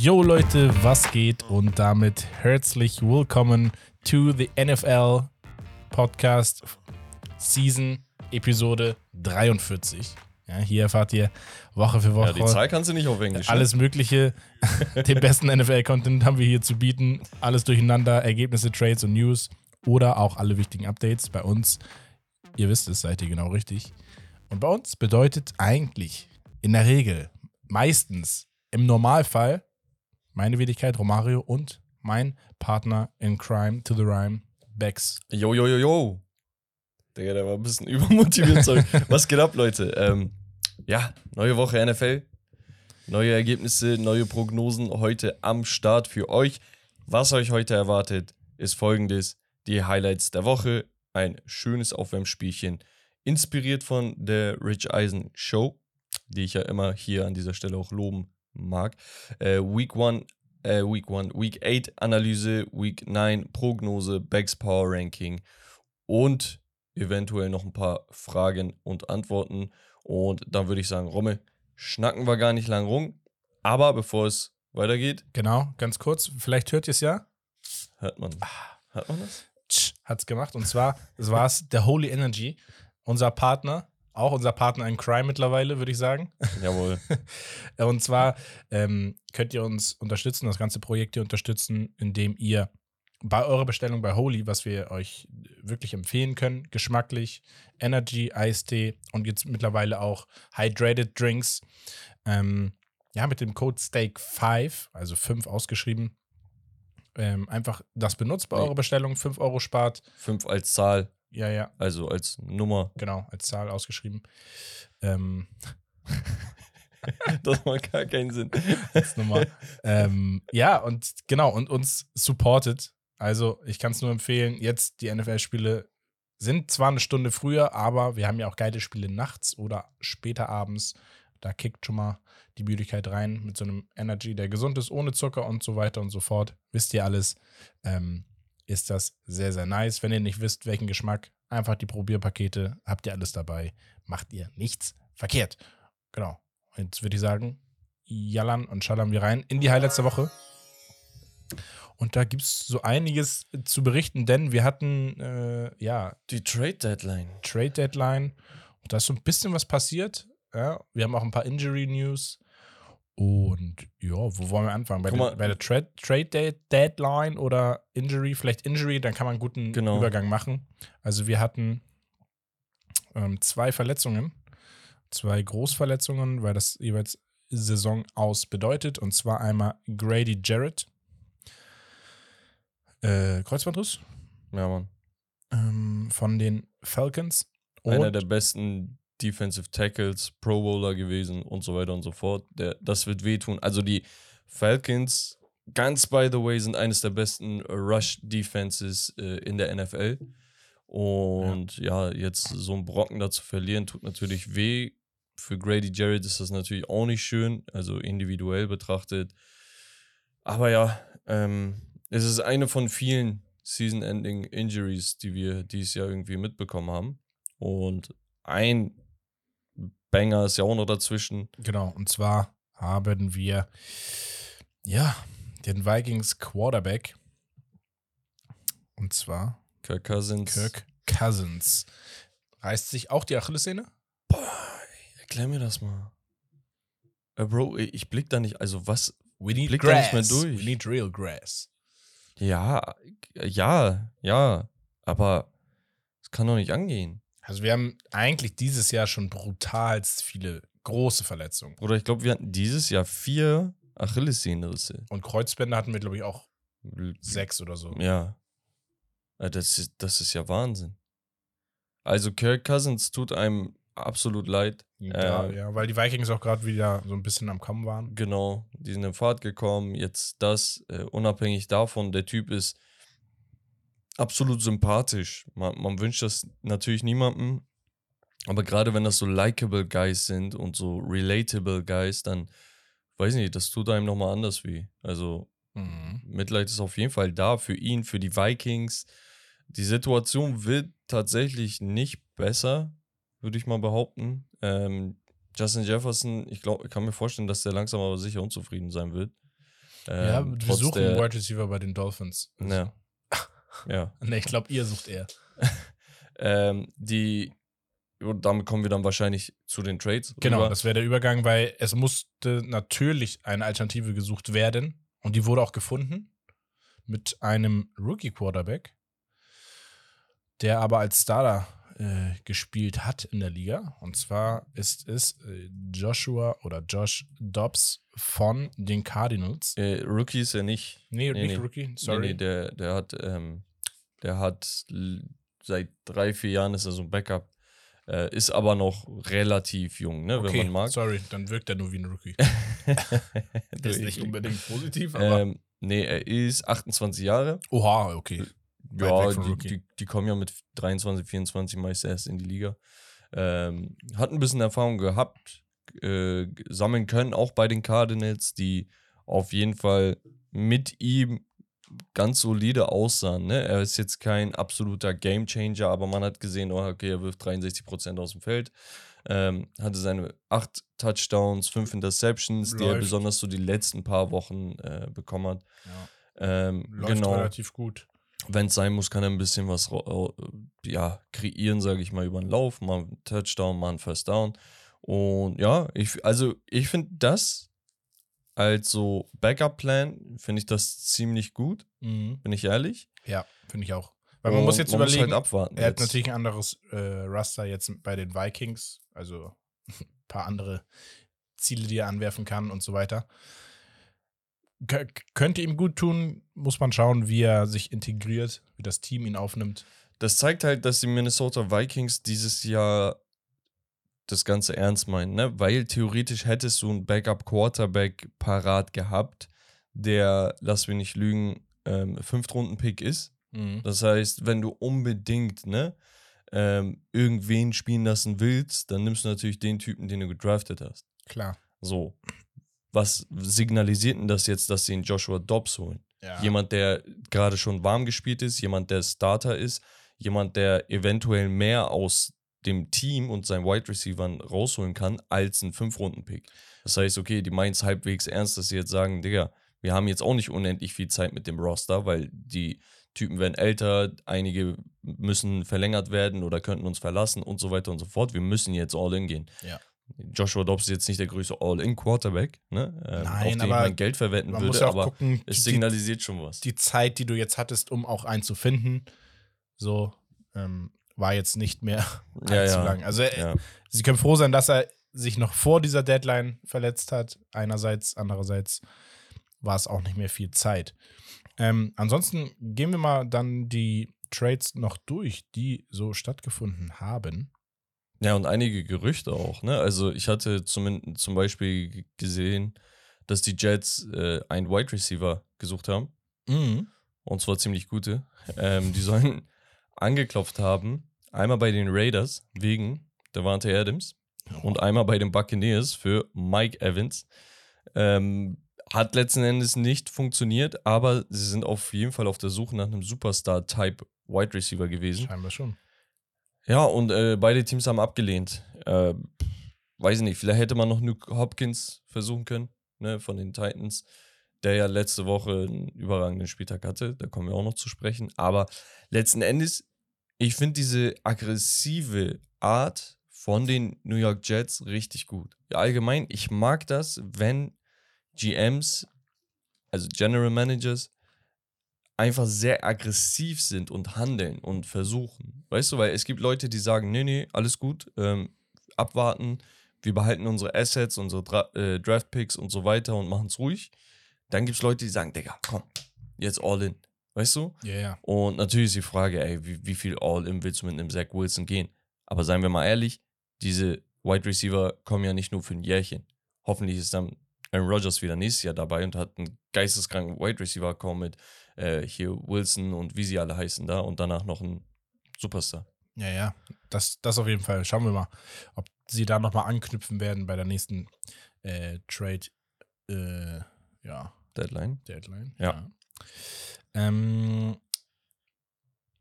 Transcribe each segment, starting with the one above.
Yo Leute, was geht? Und damit herzlich willkommen to the NFL Podcast Season Episode 43. Ja, hier erfahrt ihr Woche für Woche Ja, die Zahl kannst du nicht auf Englisch. ne? alles Mögliche. Den besten NFL-Content haben wir hier zu bieten. Alles durcheinander, Ergebnisse, Trades und News oder auch alle wichtigen Updates bei uns. Ihr wisst es, seid ihr genau richtig. Und bei uns bedeutet eigentlich in der Regel, meistens, im Normalfall, meine Wenigkeit Romario und mein Partner in Crime to the Rhyme, Bex. Jo, jo, jo, jo. Digga, der war ein bisschen übermotiviert. Sorry. Was geht ab, Leute? Ähm, ja, neue Woche NFL. Neue Ergebnisse, neue Prognosen heute am Start für euch. Was euch heute erwartet, ist folgendes: Die Highlights der Woche. Ein schönes Aufwärmspielchen. Inspiriert von der Rich Eisen Show, die ich ja immer hier an dieser Stelle auch loben mag. Äh, Week 1 äh, Week 1, Week 8 Analyse, Week 9 Prognose, Becks Power Ranking und eventuell noch ein paar Fragen und Antworten. Und dann würde ich sagen, Romme, schnacken wir gar nicht lang rum. Aber bevor es weitergeht, Genau, ganz kurz, vielleicht hört ihr es ja. hört man. Hört man das? Tsch, hat's gemacht. Und zwar, das war's, der Holy Energy, unser Partner, auch unser Partner in Crime mittlerweile, würde ich sagen. Jawohl. Und zwar ähm, könnt ihr uns unterstützen, das ganze Projekt hier unterstützen, indem ihr bei eurer Bestellung bei Holy, was wir euch wirklich empfehlen können, geschmacklich, Energy, Eistee und jetzt mittlerweile auch Hydrated Drinks, ähm, ja, mit dem Code STEAK5, also 5 ausgeschrieben, ähm, einfach das benutzt bei Nee. eurer Bestellung, 5 Euro spart. 5 als Zahl, Ja, ja, also als Nummer. genau, als Zahl ausgeschrieben. Ähm, Das macht gar keinen Sinn. als Nummer. ähm, ja, und genau, und uns supportet. Also, ich kann es nur empfehlen, jetzt die NFL-Spiele sind zwar eine Stunde früher, aber wir haben ja auch geile Spiele nachts oder später abends. Da kickt schon mal die Müdigkeit rein mit so einem Energy, der gesund ist, ohne Zucker und so weiter und so fort. Wisst ihr alles? Ähm, ist das sehr, sehr nice. Wenn ihr nicht wisst, welchen Geschmack, einfach die Probierpakete, habt ihr alles dabei. Macht ihr nichts verkehrt. Genau. Jetzt würde ich sagen, jallern und schallern wir rein in die Highlights der Woche. Und da gibt es so einiges zu berichten, denn wir hatten, äh, ja, Die Trade Deadline. Trade Deadline. Und da ist so ein bisschen was passiert. Ja, wir haben auch ein paar Injury News. Und ja, wo wollen wir anfangen? Bei, Guck der, mal. bei der Trade, Trade De- Deadline oder Injury? Vielleicht Injury, dann kann man einen guten Genau. Übergang machen. Also wir hatten ähm, zwei Verletzungen. Zwei Großverletzungen, weil das jeweils Saison aus bedeutet. Und zwar einmal Grady Jarrett. Äh, Kreuzbandriss Ja, Mann. ähm, von den Falcons. Einer Und- der besten Defensive Tackles, Pro Bowler gewesen und so weiter und so fort. Der, das wird wehtun. Also die Falcons, ganz by the way, sind eines der besten Rush Defenses äh, in der NFL. Und ja. jetzt so einen Brocken da zu verlieren, tut natürlich weh. Für Grady Jarrett ist das natürlich auch nicht schön, also individuell betrachtet. Aber ja, ähm, es ist eine von vielen Season-Ending Injuries, die wir dieses Jahr irgendwie mitbekommen haben. Und ein Banger ist ja auch noch dazwischen. Genau, und zwar haben wir ja den Vikings Quarterback. Und zwar Kirk Cousins. Kirk Cousins. Reißt sich auch die Achillessehne? Erklär mir das mal. Äh, Bro, ich blick da nicht. Also, was? We need Blickt da nicht mehr durch. We need real grass. Ja, ja, ja. Aber es kann doch nicht angehen. Also wir haben eigentlich dieses Jahr schon brutalst viele große Verletzungen. Bruder, ich glaube, wir hatten dieses Jahr vier Achillessehnenrisse. Und Kreuzbänder hatten wir, glaube ich, auch sechs oder so. Ja. Äh, Das ist, das ist ja Wahnsinn. Also, Kirk Cousins tut einem absolut leid. Ja, Äh, ja, weil die Vikings auch gerade wieder so ein bisschen am Kommen waren. Genau, die sind in Fahrt gekommen. Jetzt das, äh, unabhängig davon, der Typ ist absolut sympathisch. Man, man wünscht das natürlich niemandem. Aber gerade wenn das so likable Guys sind und so relatable Guys, dann weiß ich nicht, das tut einem nochmal anders weh. Also Mhm. Mitleid ist auf jeden Fall da für ihn, für die Vikings. Die Situation wird tatsächlich nicht besser, würde ich mal behaupten. Ähm, Justin Jefferson, ich glaube, ich kann mir vorstellen, dass der langsam aber sicher unzufrieden sein wird. ja, Ähm, wir trotz suchen der- einen Wide Receiver bei den Dolphins. Ja. Ja. Ne, ich glaube, ihr sucht eher. Ähm, die, und damit kommen wir dann wahrscheinlich zu den Trades. Genau, rüber. das wäre der Übergang, weil es musste natürlich eine Alternative gesucht werden und die wurde auch gefunden mit einem Rookie-Quarterback, der aber als Starter äh, gespielt hat in der Liga. Und zwar ist es äh, Joshua oder Josh Dobbs von den Cardinals. Äh, Rookie ist er nicht. Nee, Nee, nicht nee. Rookie, Nee, sorry. nee, der, der hat, ähm, der hat seit drei, vier Jahren ist er so ein Backup. Äh, ist aber noch relativ jung, ne, okay, wenn man mag. sorry, dann wirkt er nur wie ein Rookie. Das ist nicht unbedingt positiv, aber. ähm, nee, er ist 28 Jahre. Oha, okay. Weit Ja, die, die, die kommen ja mit 23, 24 meist erst in die Liga. Ähm, hat ein bisschen Erfahrung gehabt, äh, sammeln können, auch bei den Cardinals, die auf jeden Fall mit ihm ganz solide aussahen. Ne? Er ist jetzt kein absoluter Gamechanger, aber man hat gesehen, oh, okay, er wirft 63% aus dem Feld. Ähm, hatte seine acht Touchdowns, fünf Interceptions, die er Läuft. besonders so die letzten paar Wochen äh, bekommen hat. Ja, Ähm, läuft genau relativ gut. wenn es sein muss, kann er ein bisschen was ja, kreieren, sage ich mal, über den Lauf, mal einen Touchdown, mal einen First Down. Und ja, ich, also ich finde das als so Backup-Plan, finde ich das ziemlich gut, Mhm. bin ich ehrlich. Ja, finde ich auch. Weil man muss Und jetzt man überlegen, Muss halt abwarten er hat jetzt. natürlich ein anderes äh, Raster jetzt bei den Vikings, also ein paar andere Ziele, die er anwerfen kann und so weiter. K könnte ihm gut tun, muss man schauen, wie er sich integriert, wie das Team ihn aufnimmt. Das zeigt halt, dass die Minnesota Vikings dieses Jahr das Ganze ernst meinen, ne? Weil theoretisch hättest du einen Backup-Quarterback parat gehabt, der, lass mich nicht lügen, ähm, Fünftrunden-Pick ist. Mhm. Das heißt, wenn du unbedingt ne, ähm, irgendwen spielen lassen willst, dann nimmst du natürlich den Typen, den du gedraftet hast. Klar. So. Was signalisiert denn das jetzt, dass sie einen Joshua Dobbs holen? Ja. Jemand, der gerade schon warm gespielt ist, jemand, der Starter ist, jemand, der eventuell mehr aus dem Team und seinen Wide Receivern rausholen kann, als ein Fünf-Runden-Pick. Das heißt, okay, die meinen es halbwegs ernst, dass sie jetzt sagen, Digga, wir haben jetzt auch nicht unendlich viel Zeit mit dem Roster, weil die Typen werden älter, einige müssen verlängert werden oder könnten uns verlassen und so weiter und so fort. Wir müssen jetzt all in gehen. Ja. Joshua Dobbs ist jetzt nicht der größte All-in-Quarterback, ne? ähm, Nein, auf den ich aber mein Geld verwenden Man muss würde, ja auch aber gucken, es die, signalisiert schon was. die Zeit, die du jetzt hattest, um auch einen zu finden, so ähm, war jetzt nicht mehr Ja, allzu ja. lang. Also äh, ja. sie können froh sein, dass er sich noch vor dieser Deadline verletzt hat. Einerseits, andererseits war es auch nicht mehr viel Zeit. Ähm, ansonsten gehen wir mal dann die Trades noch durch, die so stattgefunden haben. Ja, und einige Gerüchte auch, ne? Also ich hatte zum, zum Beispiel gesehen, dass die Jets äh, einen Wide Receiver gesucht haben. Mhm. Und zwar ziemlich gute. Ähm, die sollen angeklopft haben. Einmal bei den Raiders wegen Devante Adams und einmal bei den Buccaneers für Mike Evans. Ähm, hat letzten Endes nicht funktioniert, aber sie sind auf jeden Fall auf der Suche nach einem Superstar-Type Wide Receiver gewesen. Scheinbar schon. Ja, und äh, beide Teams haben abgelehnt. Äh, weiß ich nicht, vielleicht hätte man noch Nuke Hopkins versuchen können, ne, von den Titans, der ja letzte Woche einen überragenden Spieltag hatte. Da kommen wir auch noch zu sprechen. Aber letzten Endes, ich finde diese aggressive Art von den New York Jets richtig gut. Allgemein, ich mag das, wenn GMs, also General Managers, einfach sehr aggressiv sind und handeln und versuchen. Weißt du, weil es gibt Leute, die sagen, nee, nee, alles gut, ähm, abwarten, wir behalten unsere Assets, unsere Dra äh, Draft-Picks und so weiter und machen es ruhig. Dann gibt es Leute, die sagen, Digga, komm, jetzt all in. Weißt du? Ja, ja. Und natürlich ist die Frage, ey, wie, wie viel All-In willst du mit einem Zach Wilson gehen? Aber seien wir mal ehrlich, diese Wide Receiver kommen ja nicht nur für ein Jährchen. Hoffentlich ist dann Aaron Rodgers wieder nächstes Jahr dabei und hat einen geisteskranken Wide Receiver kommen mit äh, hier Wilson und wie sie alle heißen da und danach noch ein Superstar. Ja, ja. Das, das auf jeden Fall. Schauen wir mal, ob sie da nochmal anknüpfen werden bei der nächsten äh, Trade. Äh, ja, Deadline. Deadline. Ja. Ähm,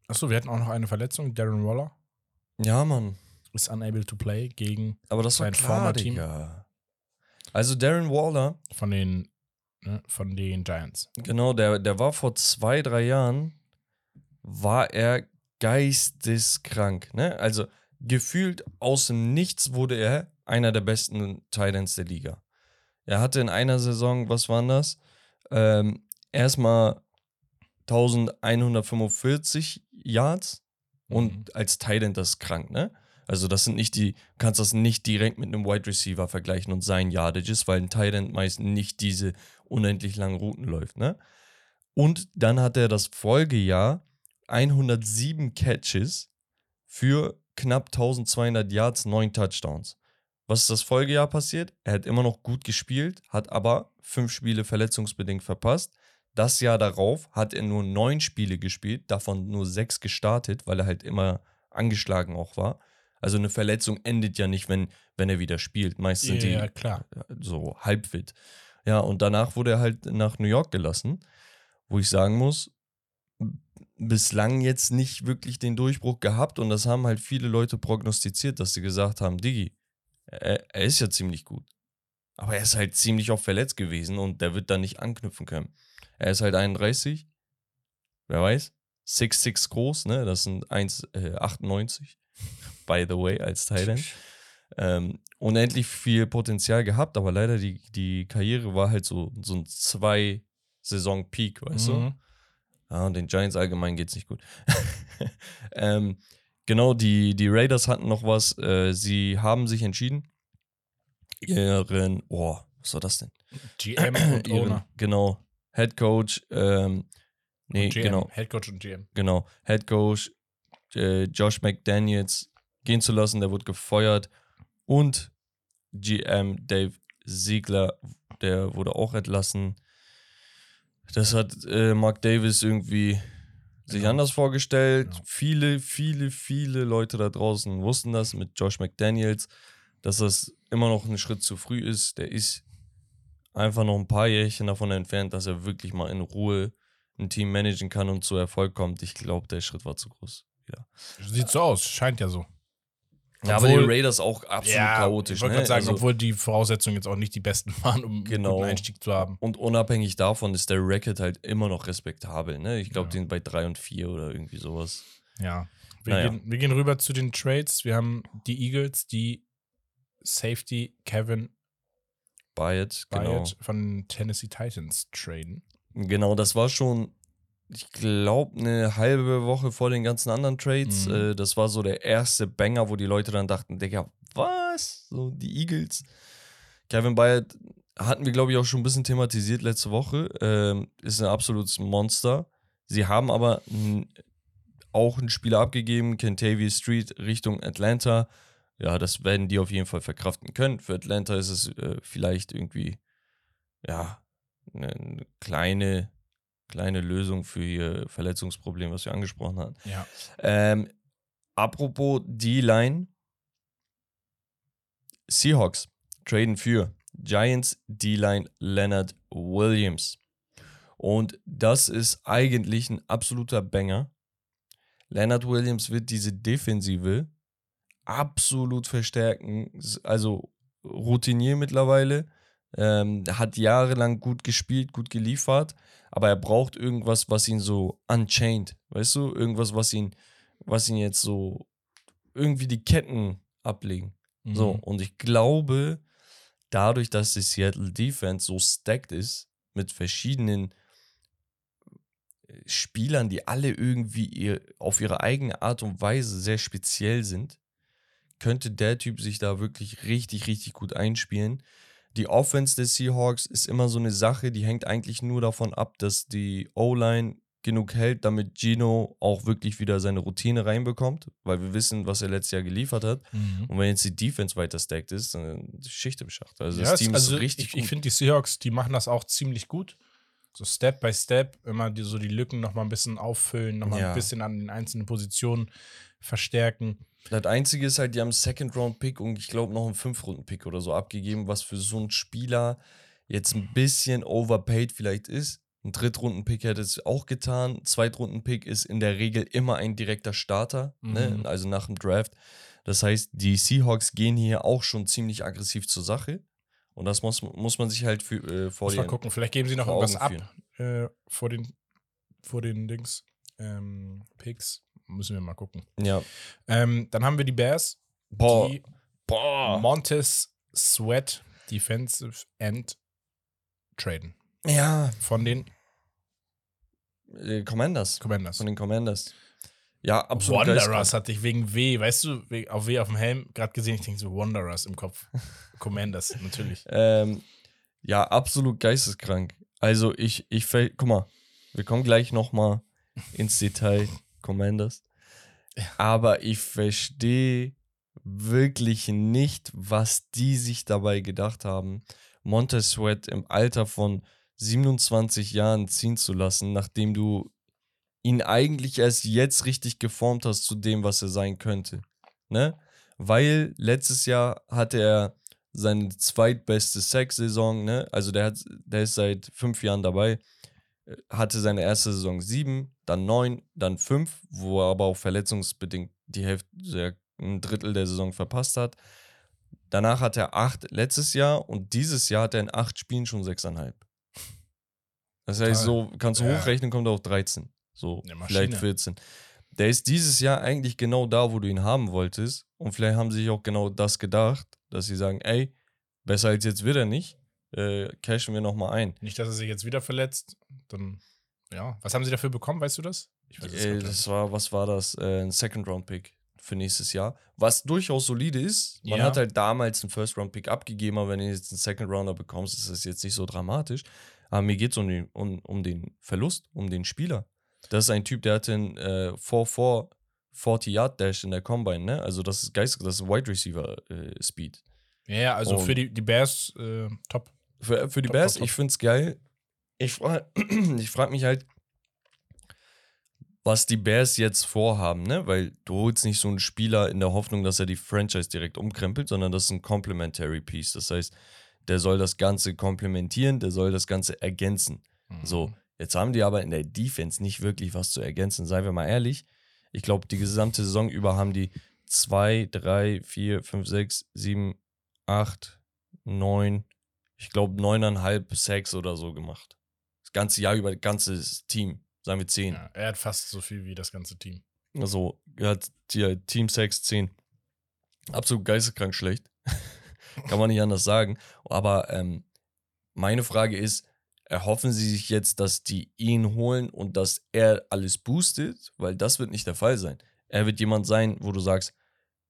achso, wir hatten auch noch eine Verletzung, Darren Waller. Ja, Mann. ist unable to play gegen Aber das war sein klar, former Team. Digga. Also Darren Waller, von den, ne, von den Giants. genau, der, der war vor zwei, drei Jahren, war er geisteskrank. Ne? Also gefühlt aus dem Nichts wurde er einer der besten Titans der Liga. Er hatte in einer Saison, was waren das? Ähm, erstmal 1145 Yards und Mhm. als Titan das ist krank, ne? Also das sind nicht die, du kannst das nicht direkt mit einem Wide Receiver vergleichen und sein Yardages, weil ein Titan meist nicht diese unendlich langen Routen läuft, ne? Und dann hat er das Folgejahr 107 Catches für knapp 1200 Yards, 9 Touchdowns. Was ist das Folgejahr passiert? Er hat immer noch gut gespielt, hat aber fünf Spiele verletzungsbedingt verpasst. Das Jahr darauf hat er nur neun Spiele gespielt, davon nur sechs gestartet, weil er halt immer angeschlagen auch war. Also eine Verletzung endet ja nicht, wenn, wenn er wieder spielt. Meist sind Ja, die klar. so halbfit. Ja, und danach wurde er halt nach New York gelassen, wo ich sagen muss, bislang jetzt nicht wirklich den Durchbruch gehabt und das haben halt viele Leute prognostiziert, dass sie gesagt haben, Digi, er, er ist ja ziemlich gut. Aber er ist halt ziemlich oft verletzt gewesen und der wird da nicht anknüpfen können. Er ist halt 31, wer weiß, 6'6 groß, ne? Das sind 1,98. By the way, als Thailand ähm, unendlich viel Potenzial gehabt, aber leider die, die Karriere war halt so, so ein Zwei-Saison-Peak, weißt du? Mhm. Ja, und den Giants allgemein geht's nicht gut. ähm, genau, die, die Raiders hatten noch was. Äh, sie haben sich entschieden, ihren, oh, was war das denn? GM und ihren, Owner. genau, Head Coach, ähm, nee, GM, genau, Head Coach und GM. genau, Head Coach äh, Josh McDaniels gehen zu lassen, der wurde gefeuert und GM Dave Ziegler, der wurde auch entlassen. Das hat äh, Mark Davis irgendwie sich Genau. anders vorgestellt. Ja. Viele, viele, viele Leute da draußen wussten das mit Josh McDaniels, dass das immer noch ein Schritt zu früh ist. Der ist einfach noch ein paar Jährchen davon entfernt, dass er wirklich mal in Ruhe ein Team managen kann und zu Erfolg kommt. Ich glaube, der Schritt war zu groß. Ja, Sieht so aus, scheint ja so. ja aber die Obwohl- Raiders auch absolut ja, chaotisch. Ich wollte ne? gerade sagen, Also- obwohl die Voraussetzungen jetzt auch nicht die besten waren, um Genau. einen Einstieg zu haben. Und unabhängig davon ist der Record halt immer noch respektabel. Ne? Ich glaube, Ja. sind bei 3 und 4 oder irgendwie sowas. Ja. Wir, Naja. gehen, wir gehen rüber zu den Trades. Wir haben die Eagles, die Safety Kevin Bayard, genau. Bayard von Tennessee Titans traden. Genau, das war schon, ich glaube, eine halbe Woche vor den ganzen anderen Trades. Mhm. Äh, das war so der erste Banger, wo die Leute dann dachten, Digga, was? So, die Eagles. Kevin Bayard hatten wir, glaube ich, auch schon ein bisschen thematisiert letzte Woche. Ähm, ist ein absolutes Monster. Sie haben aber auch einen Spieler abgegeben, Kentavious Street Richtung Atlanta. Ja, das werden die auf jeden Fall verkraften können. Für Atlanta ist es äh, vielleicht irgendwie, ja, eine, eine kleine, kleine Lösung für ihr Verletzungsproblem, was wir angesprochen hatten. Ja. Ähm, apropos D-Line. Seahawks traden für Giants D-Line Leonard Williams. Und das ist eigentlich ein absoluter Banger. Leonard Williams wird diese Defensive absolut verstärken. Also Routinier mittlerweile. Ähm, hat jahrelang gut gespielt, gut geliefert, aber er braucht irgendwas, was ihn so unchained, weißt du? Irgendwas, was ihn, was ihn jetzt so irgendwie die Ketten ablegen. So, Mhm. und ich glaube, dadurch, dass die Seattle Defense so stacked ist, mit verschiedenen äh, Spielern, die alle irgendwie ihr, auf ihre eigene Art und Weise sehr speziell sind, könnte der Typ sich da wirklich richtig, richtig gut einspielen. Die Offense des Seahawks ist immer so eine Sache, die hängt eigentlich nur davon ab, dass die O-Line genug hält, damit Gino auch wirklich wieder seine Routine reinbekommt, weil wir wissen, was er letztes Jahr geliefert hat. Mhm. Und wenn jetzt die Defense weiter stacked ist, dann ist Schicht im Schacht. Also Ja, das Team also ist richtig ich, gut. ich finde, die Seahawks, die machen das auch ziemlich gut. So Step by Step, immer die, so die Lücken nochmal ein bisschen auffüllen, nochmal Ja. ein bisschen an den einzelnen Positionen verstärken. Das Einzige ist halt, die haben einen Second-Round-Pick und ich glaube noch einen Fünf-Runden-Pick oder so abgegeben, was für so einen Spieler jetzt ein bisschen overpaid vielleicht ist. Ein Drittrunden-Pick hätte es auch getan. Zweitrunden-Pick ist in der Regel immer ein direkter Starter, ne? Mhm. also nach dem Draft. Das heißt, die Seahawks gehen hier auch schon ziemlich aggressiv zur Sache. Und das muss, muss man sich halt für, äh, vor Muss mal den gucken, vielleicht geben sie noch irgendwas ab äh, vor, den, vor den Dings. Ähm, Picks. Müssen wir mal gucken. Ja. Ähm, dann haben wir die Bears, Boah. die Boah. Montez Sweat Defensive End traden. Ja. Von den Äh, Commanders. Commanders. Von den Commanders. Ja, absolut. Wanderers hatte ich wegen W, weißt du, auf W auf dem Helm gerade gesehen. Ich denke so Wanderers im Kopf. Commanders, natürlich. Ähm, ja, absolut geisteskrank. Also ich, ich, guck mal, wir kommen gleich nochmal ins Detail, Commanders. Aber ich verstehe wirklich nicht, was die sich dabei gedacht haben, Montez Sweat im Alter von 27 Jahren ziehen zu lassen, nachdem du ihn eigentlich erst jetzt richtig geformt hast zu dem, was er sein könnte. Ne? Weil letztes Jahr hatte er seine zweitbeste Sack-Saison, ne? Also der hat, der ist seit fünf Jahren dabei, hatte seine erste Saison sieben, dann neun, dann fünf, wo er aber auch verletzungsbedingt die Hälfte, ein Drittel der Saison verpasst hat. Danach hat er acht letztes Jahr und dieses Jahr hat er in acht Spielen schon sechseinhalb. Das heißt, so kannst du Ja. hochrechnen, kommt er auf 13. So, vielleicht Maschine. 14. Der ist dieses Jahr eigentlich genau da, wo du ihn haben wolltest. Und vielleicht haben sie sich auch genau das gedacht, dass sie sagen, ey, besser als jetzt wird er nicht. Äh, cashen wir nochmal ein. Nicht, dass er sich jetzt wieder verletzt. Dann, ja. Was haben sie dafür bekommen, weißt du das? Ich weiß Äh, das war, was war das? Äh, ein Second-Round-Pick für nächstes Jahr. Was durchaus solide ist. Man Ja. hat halt damals einen First-Round-Pick abgegeben, aber wenn du jetzt einen Second-Rounder bekommst, ist das jetzt nicht so dramatisch. Aber mir geht es um den, um, um den Verlust, um den Spieler. Das ist ein Typ, der hatte einen äh, 4-4 40-Yard-Dash in der Combine, ne? Also das ist geistig, das ist Wide Receiver-Speed. Ja, ja, also Und- für die, die Bears äh, top. Für, für die Top, Bears, top, top. ich finde es geil. Ich frage ich frag mich halt, was die Bears jetzt vorhaben, ne? Weil du holst nicht so einen Spieler in der Hoffnung, dass er die Franchise direkt umkrempelt, sondern das ist ein Complementary Piece. Das heißt, der soll das Ganze komplementieren, der soll das Ganze ergänzen. Mhm. So, jetzt haben die aber in der Defense nicht wirklich was zu ergänzen, seien wir mal ehrlich. Ich glaube, die gesamte Saison über haben die 2, 3, 4, 5, 6, 7, 8, 9, ich glaube 9,5 Sacks oder so gemacht. Das ganze Jahr über, das ganze Team, sagen wir 10. Ja, er hat fast so viel wie das ganze Team. Also, er hat hier Team Sacks 10. Absolut geisteskrank schlecht. Kann man nicht anders sagen. Aber ähm, meine Frage ist, erhoffen sie sich jetzt, dass die ihn holen und dass er alles boostet? Weil das wird nicht der Fall sein. Er wird jemand sein, wo du sagst,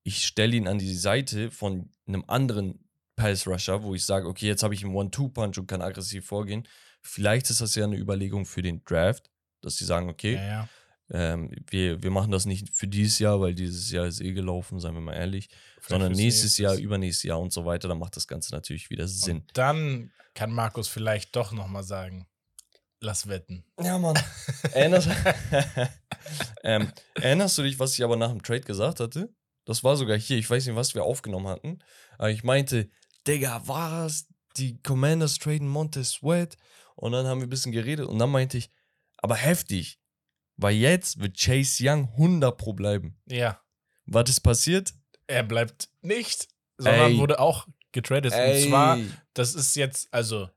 ich stelle ihn an die Seite von einem anderen Pass-Rusher, wo ich sage, okay, jetzt habe ich einen One-Two-Punch und kann aggressiv vorgehen. Vielleicht ist das ja eine Überlegung für den Draft, dass sie sagen, okay, Ja, ja. ähm, wir, wir machen das nicht für dieses Jahr, weil dieses Jahr ist eh gelaufen, seien wir mal ehrlich, Vielleicht sondern nächstes. Jahr, übernächstes Jahr und so weiter, dann macht das Ganze natürlich wieder Sinn. Und dann kann Markus vielleicht doch nochmal sagen, lass wetten. Ja, Mann. Erinnerst, ähm, erinnerst du dich, was ich aber nach dem Trade gesagt hatte? Das war sogar hier, ich weiß nicht, was wir aufgenommen hatten, aber ich meinte, Digga, was? Die Commanders traden Montez Sweat und dann haben wir ein bisschen geredet und dann meinte ich, aber heftig, weil jetzt wird Chase Young 100 pro bleiben. Ja, Was ist passiert? er bleibt nicht, sondern Ey. wurde auch getradet. Und zwar, das ist jetzt, also,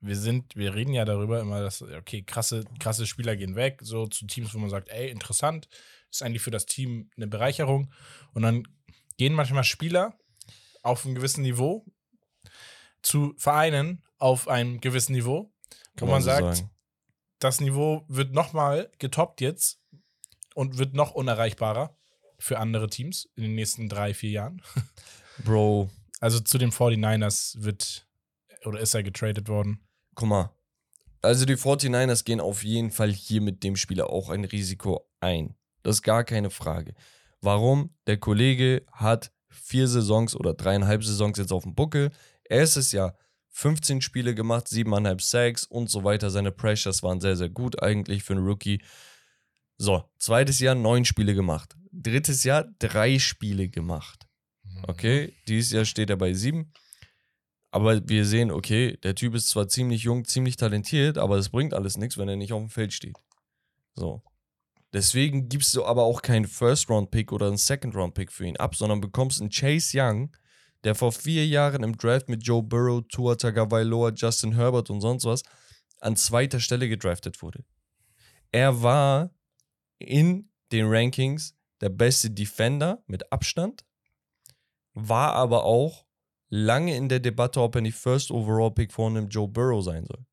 wir sind, wir reden ja darüber immer, dass, okay, krasse, krasse Spieler gehen weg, so zu Teams, wo man sagt, ey, interessant, ist eigentlich für das Team eine Bereicherung. Und dann gehen manchmal Spieler auf einem gewissen Niveau zu Vereinen auf einem gewissen Niveau, wo man so sagt, sagen. das Niveau wird nochmal getoppt jetzt und wird noch unerreichbarer für andere Teams in den nächsten drei, vier Jahren. Bro, Also zu den 49ers wird oder ist er getradet worden. guck mal. Also die 49ers gehen auf jeden Fall hier mit dem Spieler auch ein Risiko ein. Das ist gar keine Frage. Warum? Der Kollege hat vier Saisons oder dreieinhalb Saisons jetzt auf dem Buckel. Erstes Jahr 15 Spiele gemacht, siebeneinhalb Sacks und so weiter. Seine Pressures waren sehr, sehr gut eigentlich für einen Rookie. So, zweites Jahr neun Spiele gemacht. Drittes Jahr drei Spiele gemacht. Okay, dieses Jahr steht er bei sieben. Aber wir sehen, okay, der Typ ist zwar ziemlich jung, ziemlich talentiert, aber es bringt alles nichts, wenn er nicht auf dem Feld steht. So. Deswegen gibst du aber auch keinen First-Round-Pick oder einen Second-Round-Pick für ihn ab, sondern bekommst einen Chase Young, der vor vier Jahren im Draft mit Joe Burrow, Tua Tagovailoa, Justin Herbert und sonst was an zweiter Stelle gedraftet wurde. Er war in den Rankings der beste Defender mit Abstand, war aber auch lange in der Debatte, ob er nicht First Overall Pick von einem Joe Burrow sein soll.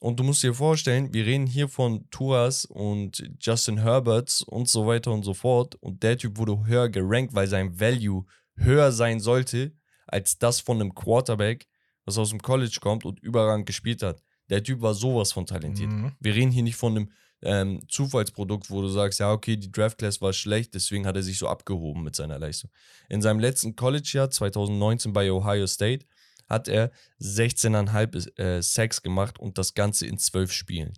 Und du musst dir vorstellen, wir reden hier von Tuas und Justin Herberts und so weiter und so fort. Und der Typ wurde höher gerankt, weil sein Value höher sein sollte als das von einem Quarterback, was aus dem College kommt und überragend gespielt hat. Der Typ war sowas von talentiert. Mhm. Wir reden hier nicht von einem ähm, Zufallsprodukt, wo du sagst, ja, okay, die Draft Class war schlecht, deswegen hat er sich so abgehoben mit seiner Leistung. In seinem letzten College-Jahr 2019 bei Ohio State hat er 16,5 äh, Sacks gemacht und das Ganze in 12 Spielen.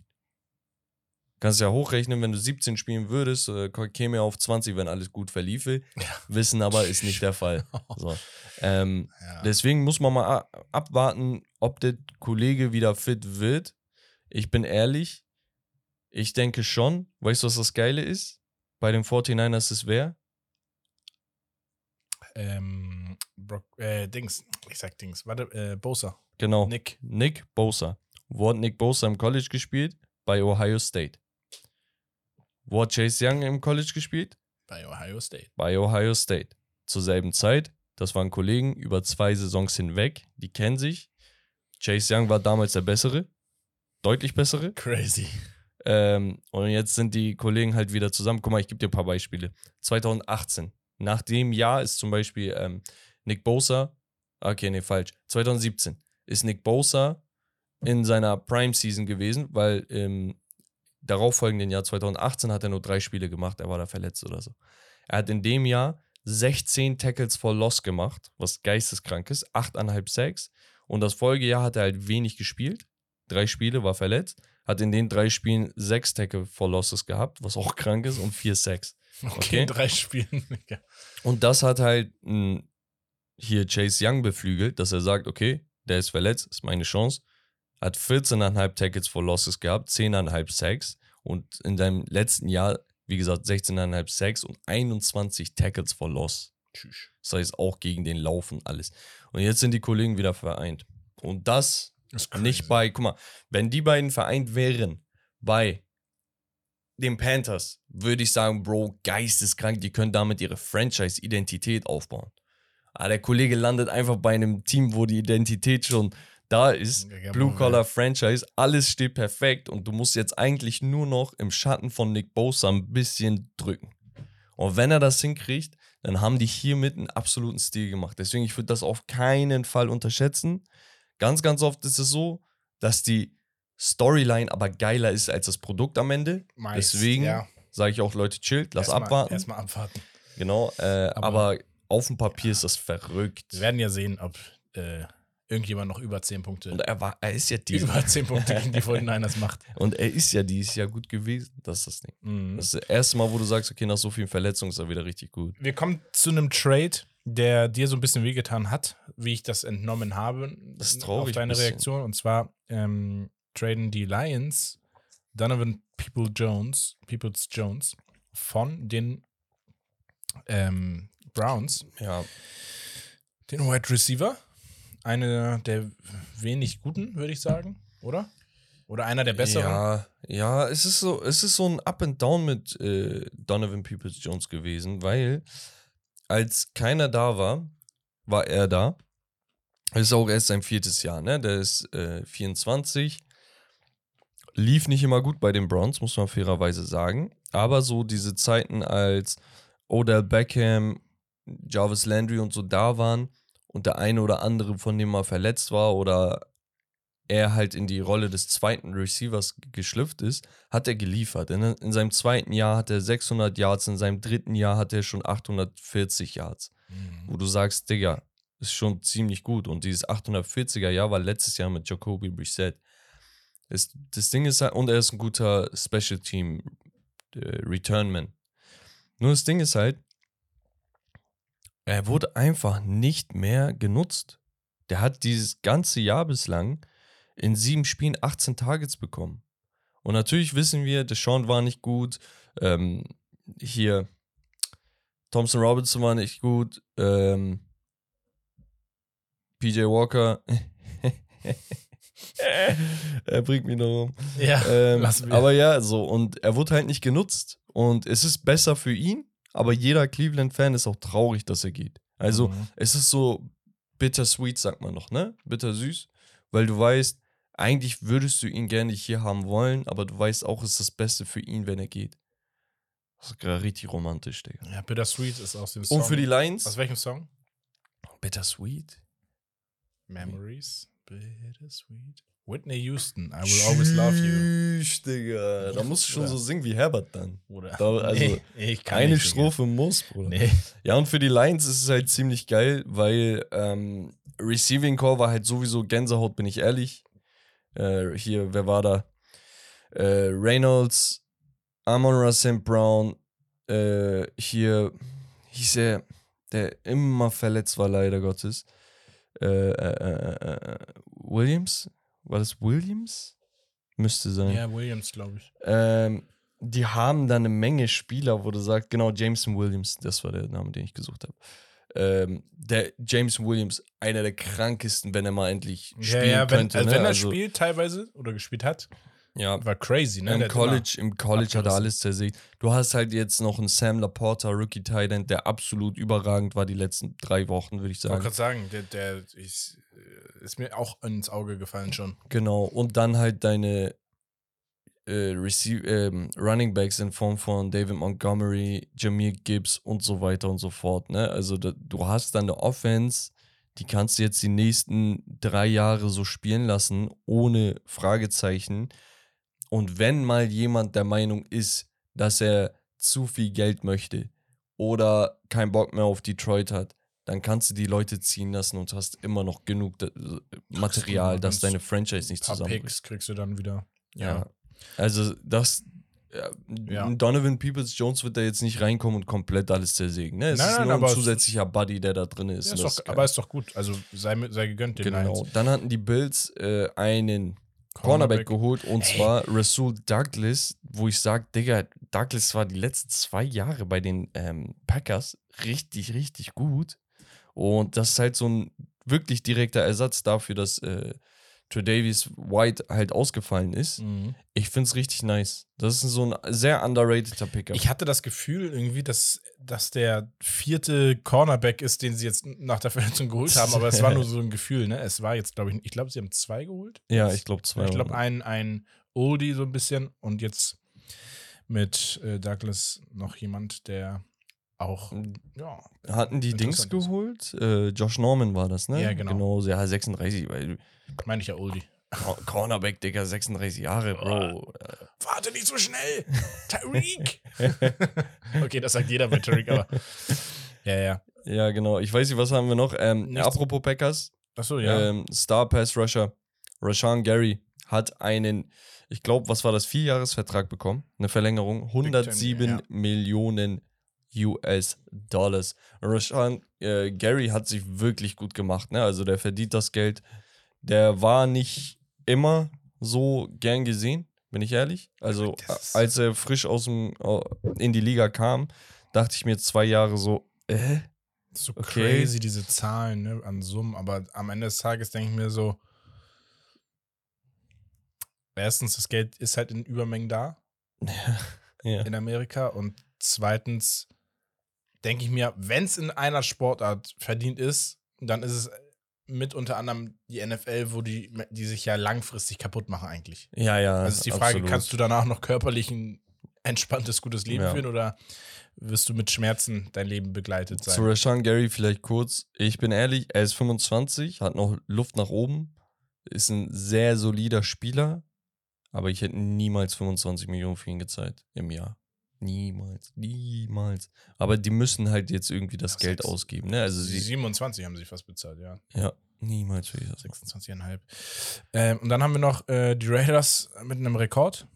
Kannst ja hochrechnen, wenn du 17 spielen würdest, äh, käme er auf 20, wenn alles gut verliefe. Wissen aber ist nicht der Fall. So. Ähm, Ja. Deswegen muss man mal abwarten, ob der Kollege wieder fit wird. Ich bin ehrlich, ich denke schon. Weißt du, was das Geile ist? Bei den 49ers ist wer? ähm, Brock, äh, Dings, ich sag Dings, warte, äh, Bosa, Genau. Nick. Nick Bosa. Wo hat Nick Bosa im College gespielt? Bei Ohio State. Wo hat Chase Young im College gespielt? bei Ohio State. Bei Ohio State. Zur selben Zeit. Das waren Kollegen über zwei Saisons hinweg. Die kennen sich. Chase Young war damals der Bessere. Deutlich Bessere. Crazy. Ähm, und jetzt sind die Kollegen halt wieder zusammen. Guck mal, ich gebe dir ein paar Beispiele. 2018. Nach dem Jahr ist zum Beispiel ähm, Nick Bosa. Okay, nee, falsch. 2017 ist Nick Bosa in seiner Prime Season gewesen, weil im darauffolgenden Jahr 2018 hat er nur drei Spiele gemacht. Er war da verletzt oder so. Er hat in dem Jahr 16 Tackles for Loss gemacht, was geisteskrank ist. 8,5 Sacks. Und das Folgejahr hat er halt wenig gespielt. Drei Spiele, war verletzt hat in den drei Spielen sechs Tackle for Losses gehabt, was auch krank ist, und vier Sacks. Okay, Okay. in drei Spielen. Und das hat halt mh, hier Chase Young beflügelt, dass er sagt, okay, der ist verletzt, ist meine Chance. Hat 14,5 Tackles for Losses gehabt, 10,5 Sacks und in seinem letzten Jahr, wie gesagt, 16,5 Sacks und 21 Tackles for Loss. Tschüss. Das heißt auch gegen den Lauf und alles. Und jetzt sind die Kollegen wieder vereint. Und das Ist nicht bei, guck mal, wenn die beiden vereint wären bei den Panthers, würde ich sagen, Bro, geisteskrank, die können damit ihre Franchise-Identität aufbauen. Aber der Kollege landet einfach bei einem Team, wo die Identität schon da ist. Ja, Blue Collar Franchise, alles steht perfekt und du musst jetzt eigentlich nur noch im Schatten von Nick Bosa ein bisschen drücken. Und wenn er das hinkriegt, dann haben die hiermit einen absoluten Stil gemacht. Deswegen, ich würde das auf keinen Fall unterschätzen. Ganz, ganz oft ist es so, dass die Storyline aber geiler ist als das Produkt am Ende. Meist, Deswegen ja. sage ich auch, Leute, chillt, lass Erstmal- abwarten. Erstmal abwarten. Genau, äh, Aber- aber, auf dem Papier ist das verrückt. Wir werden ja sehen, ob äh, irgendjemand noch über 10 Punkte, Und er, war, er ist ja dieses über 10 Punkte gegen die 49ers macht. Und er ist ja dieses Jahr gut gewesen. Das ist das Ding. Mhm. Das ist das erste Mal, wo du sagst, okay, nach so vielen Verletzungen ist er wieder richtig gut. Wir kommen zu einem Trade, der dir so ein bisschen wehgetan hat, wie ich das entnommen habe. Das ist traurig Auf deine. Reaktion. Und zwar ähm, traden die Lions Donovan People Jones, Peoples Jones von den ähm, Browns, Ja, den Wide Receiver. Einer der wenig guten, würde ich sagen, oder? Oder einer der besseren. Ja, ja, es ist so, es ist so ein Up and Down mit äh, Donovan Peoples Jones gewesen, weil als keiner da war, war er da. Es ist auch erst sein viertes Jahr, ne? Der ist äh, 24. Lief nicht immer gut bei den Browns, muss man fairerweise sagen. Aber so diese Zeiten, als Odell Beckham, Jarvis Landry und so da waren und der eine oder andere von dem mal verletzt war oder er halt in die Rolle des zweiten Receivers geschlüpft ist, hat er geliefert. In, in seinem zweiten Jahr hat er 600 Yards, in seinem dritten Jahr hat er schon 840 Yards. Mhm. Wo du sagst, Digga, ist schon ziemlich gut. Und dieses 840er Jahr war letztes Jahr mit Jacoby Brissett. Das, das Ding ist halt, und er ist ein guter Special Team äh, Returnman. Nur das Ding ist halt, er wurde einfach nicht mehr genutzt. Der hat dieses ganze Jahr bislang in sieben Spielen 18 Targets bekommen. Und natürlich wissen wir, Deshaun war nicht gut, Ähm, hier, Thompson Robinson war nicht gut. Ähm, PJ Walker. er bringt mich noch um. Ja, Ähm, aber ja, so, und er wurde halt nicht genutzt. Und es ist besser für ihn, aber jeder Cleveland-Fan ist auch traurig, dass er geht. Also, Mhm. es ist so bittersweet, sagt man noch, ne? Bittersüß, weil du weißt, eigentlich würdest du ihn gerne hier haben wollen, aber du weißt auch, es ist das Beste für ihn, wenn er geht. Das ist gerade richtig romantisch, Digga. ja, Bittersweet ist aus dem Song. Und für die Lions? Aus welchem Song? Bittersweet? Memories. Bittersweet. Whitney Houston, I will always love you. Tschüss, Digga. Da musst du schon Oder- so singen wie Herbert dann. Bruder. Da- also, nee, ich kann Eine nicht, Digga. Strophe muss, Bruder. Nee. Ja, und für die Lions ist es halt ziemlich geil, weil ähm, Receiving Core war halt sowieso Gänsehaut, bin ich ehrlich. Äh, hier, wer war da? Äh, Reynolds, Amon St. Brown, äh, hier hieß er, der immer verletzt war, leider Gottes. Äh, äh, äh, Williams? War das Williams? Müsste sein. Ja, Williams, glaube ich. Ähm, die haben da eine Menge Spieler, wo du sagst, genau, Jameson Williams, das war der Name, den ich gesucht habe. Ähm, der James Williams, einer der krankesten, wenn er mal endlich spielen ja, ja, wenn, könnte. also ne? wenn er Also, spielt teilweise oder gespielt hat, ja, war crazy, ne? im Der College, im College hat er alles zersägt. Du hast halt jetzt noch einen Sam Laporta, Rookie Titan, der absolut überragend war die letzten drei Wochen, würde ich Ich wollte sagen. gerade sagen, der, der ist, äh, ist mir auch ins Auge gefallen schon. Genau. Und dann halt deine äh, ähm, Running Backs in Form von David Montgomery, Jameer Gibbs und so weiter und so fort. Ne? Also da, du hast dann eine Offense, die kannst du jetzt die nächsten drei Jahre so spielen lassen, ohne Fragezeichen. Und wenn mal jemand der Meinung ist, dass er zu viel Geld möchte oder keinen Bock mehr auf Detroit hat, dann kannst du die Leute ziehen lassen und hast immer noch genug äh, Material, dass deine Franchise nicht zusammenbricht. Picks kriegst du dann wieder. Ja. Also das ja, Ja. Donovan Peoples Jones wird da jetzt nicht reinkommen und komplett alles zersägen. Ne? Es Nein, ist nein, nur ein zusätzlicher Buddy, der da drin ist. Ja, ist doch, aber ist doch gut. Also sei, sei gegönnt den genau. Lions. Dann hatten die Bills äh, einen Cornerback, geholt und Ey. zwar Rasul Douglas, wo ich sage, Digga, Douglas war die letzten zwei Jahre bei den ähm, Packers richtig, richtig gut. Und das ist halt so ein wirklich direkter Ersatz dafür, dass äh, Tredavious White halt ausgefallen ist. Mhm. Ich finde es richtig nice. Das ist so ein sehr underrateder Picker. Ich hatte das Gefühl irgendwie, dass, dass der vierte Cornerback ist, den sie jetzt nach der Verletzung geholt haben, aber es war nur so ein Gefühl, ne? Es war jetzt, glaube ich, ich glaube, sie haben zwei geholt. ja, ich glaube zwei. Ich glaube, ein, ein Oldie so ein bisschen und jetzt mit äh, Douglas noch jemand, der auch, ja, Hatten die Dings geholt? Äh, Josh Norman war das, ne? Ja, genau. Genau, ja, 36, weil meine ich ja Oldie. Cor- Cornerback, Digga, 36 Jahre, Bro. Warte nicht so schnell! Tyreek! okay, das sagt jeder bei Tyreek, aber. Ja, ja. Ja, genau. Ich weiß nicht, was haben wir noch? Ähm, Nichts. apropos Packers, Achso, ja. ähm, Star Pass Rusher, Rashawn Gary hat einen, ich glaube, was war das, Vierjahresvertrag bekommen? Eine Verlängerung, 107 ja. Millionen US-Dollars. Rashawn äh, Gary hat sich wirklich gut gemacht, ne? Also der verdient das Geld. Der war nicht immer so gern gesehen, bin ich ehrlich. Also als er frisch aus dem in die Liga kam, dachte ich mir zwei Jahre so, äh? so okay. crazy, diese Zahlen ne, an Summen, aber am Ende des Tages denke ich mir so: Erstens, das Geld ist halt in Übermengen da Ja. in Amerika und zweitens denke ich mir, wenn es in einer Sportart verdient ist, dann ist es mit unter anderem die NFL, wo die, die sich ja langfristig kaputt machen eigentlich. Ja, ja. Also ist die Frage, absolut. kannst du danach noch körperlich ein entspanntes, gutes Leben Ja. führen oder wirst du mit Schmerzen dein Leben begleitet sein? Zu Rashawn Gary vielleicht kurz. Ich bin ehrlich, er ist 25, hat noch Luft nach oben, ist ein sehr solider Spieler, aber ich hätte niemals 25 Millionen für ihn gezahlt im Jahr. Niemals, niemals. Aber die müssen halt jetzt irgendwie das Ja, Geld sechs- ausgeben, ne? Also sie, 27 haben sie fast bezahlt, ja. ja, niemals für das. 26,5. Ähm, und dann haben wir noch äh, die Raiders mit einem Rekord.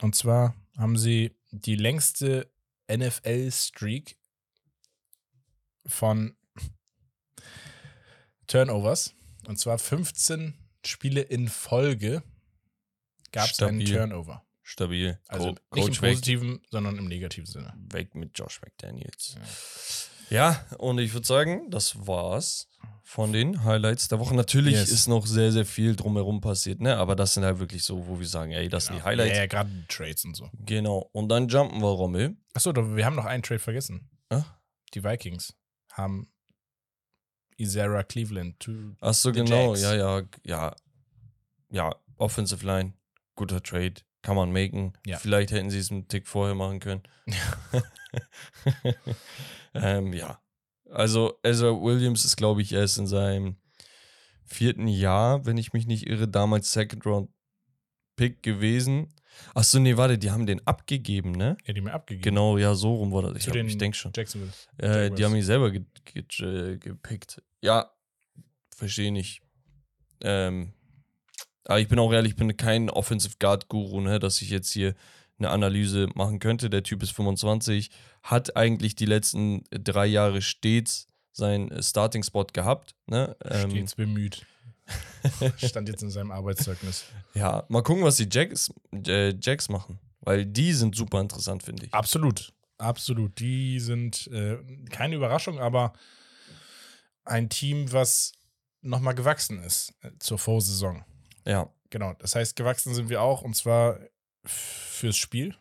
Und zwar haben sie die längste NFL-Streak von Turnovers. Und zwar 15 Spiele in Folge gab es einen. Turnover. Stabil. Also Co- nicht im Coach weg, positiven, sondern im negativen Sinne. weg mit Josh McDaniels. Ja, und ich würde sagen, das war's von den Highlights der Woche. Natürlich Yes. ist noch sehr, sehr viel drumherum passiert, ne? Aber das sind halt wirklich so, wo wir sagen, ey, das sind die Highlights. Ja, ja gerade Trades und so. Genau. Und dann jumpen wir, Rommel. Achso, wir haben noch einen Trade vergessen. Ah? Die Vikings haben Isaiah Cleveland. To Ach so, The genau. Jags. Ja, ja, ja. Ja, Offensive Line. Guter Trade. Kann man machen. Ja. Vielleicht hätten sie es einen Tick vorher machen können. ähm, ja. Also, Ezra Williams ist, glaube ich, erst in seinem vierten Jahr, wenn ich mich nicht irre, damals Second Round Pick gewesen. Ach so, nee, warte, die haben den abgegeben, ne? ja, die mir abgegeben. Genau, ja, so rum war das. Ich, Zu ich denke schon. Jacksonville. Äh, die haben ihn selber ge ge ge gepickt. Ja, verstehe nicht. Ähm, aber ich bin auch ehrlich, ich bin kein Offensive Guard Guru, ne, dass ich jetzt hier eine Analyse machen könnte. Der Typ ist 25, hat eigentlich die letzten drei Jahre stets seinen Starting Spot gehabt. Ne? Ähm, Stets bemüht. Stand jetzt in seinem Arbeitszeugnis. ja, mal gucken, was die Jacks, äh, Jacks machen, weil die sind super interessant, finde ich. Absolut. Absolut. Die sind äh, keine Überraschung, aber ein Team, was nochmal gewachsen ist äh, zur Vorsaison. Ja, Genau. Das heißt, gewachsen sind wir auch und zwar fürs Spiel.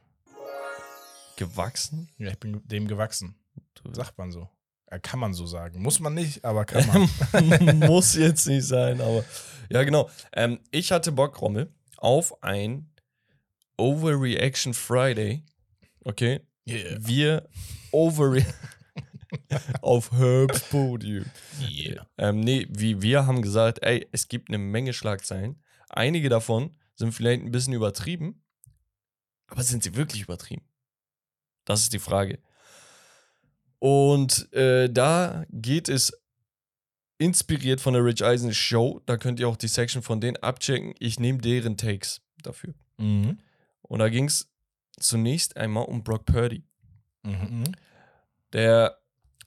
gewachsen. Ja, ich bin dem gewachsen. Sagt man so. Äh, kann man so sagen. Muss man nicht, aber kann man. Muss jetzt nicht sein, aber ja, genau. Ähm, ich hatte Bock, Rommel, auf ein Overreaction Friday. Okay. Yeah. Wir overre auf Herbs Podium. yeah. Ähm, nee, wie wir haben gesagt, ey, es gibt eine Menge Schlagzeilen. Einige davon sind vielleicht ein bisschen übertrieben, aber sind sie wirklich übertrieben? Das ist die Frage. Und äh, da geht es inspiriert von der Rich Eisen Show. Da könnt ihr auch die Section von denen abchecken. Ich nehme deren Takes dafür. Mhm. Und da ging es zunächst einmal um Brock Purdy. Mhm. Der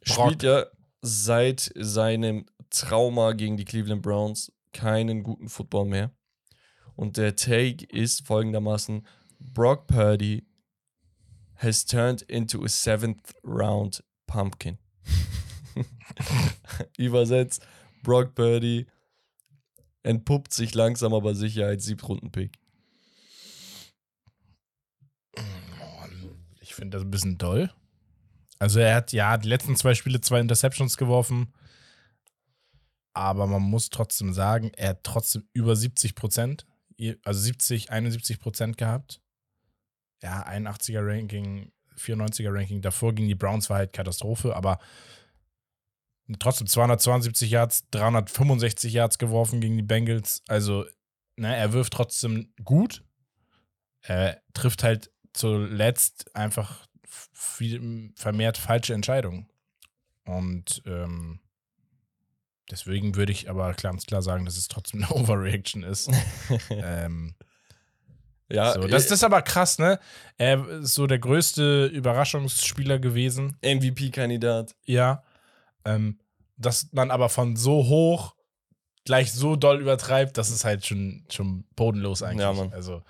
Brock. spielt ja seit seinem Trauma gegen die Cleveland Browns keinen guten Football mehr. Und der Take ist folgendermaßen: Brock Purdy has turned into a seventh round pumpkin. Übersetzt: Brock Purdy entpuppt sich langsam aber sicher als Siebtrunden-Pick. Ich finde das ein bisschen doll. Also er hat ja die letzten zwei Spiele zwei Interceptions geworfen. Aber man muss trotzdem sagen, er hat trotzdem über 70 Prozent, also 70, 71 Prozent gehabt. Ja, 81er Ranking, 94er Ranking. Davor gegen die Browns war halt Katastrophe, aber trotzdem 272 Yards, 365 Yards geworfen gegen die Bengals. Also, ne, er wirft trotzdem gut. Er trifft halt zuletzt einfach viel, vermehrt falsche Entscheidungen. Und ähm, deswegen würde ich aber ganz klar sagen, dass es trotzdem eine Overreaction ist. ähm, Ja, so, das, das ist aber krass, ne? Er ist so der größte Überraschungsspieler gewesen. MVP-Kandidat. Ja. Ähm, dass man aber von so hoch gleich so doll übertreibt, das ist halt schon, schon bodenlos eigentlich. Ja, Mann. Also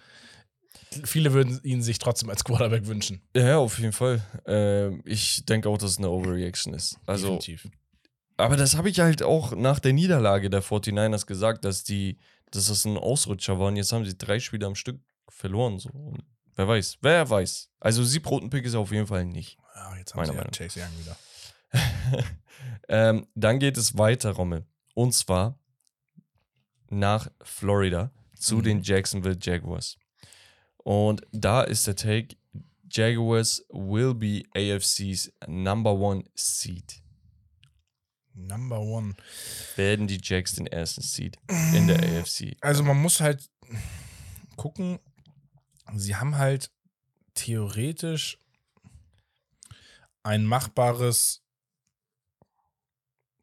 viele würden ihn sich trotzdem als Quarterback wünschen. Ja, auf jeden Fall. Ähm, ich denke auch, dass es eine Overreaction ist. Also, Definitiv. Aber das habe ich halt auch nach der Niederlage der 49ers gesagt, dass die, dass das ein Ausrutscher war. Und jetzt haben sie drei Spiele am Stück verloren. So. Und wer weiß, wer weiß. Also Siebroten Pick ist er auf jeden Fall nicht. Ja, jetzt haben Meiner sie ja. Chase Young wieder. ähm, dann geht es weiter, Rommel. Und zwar nach Florida zu Mhm. den Jacksonville Jaguars. Und da ist der Take: Jaguars will be AFC's number one seed. Number one. Werden die Jacks den ersten Seed in der AFC? Also man muss halt gucken, sie haben halt theoretisch ein machbares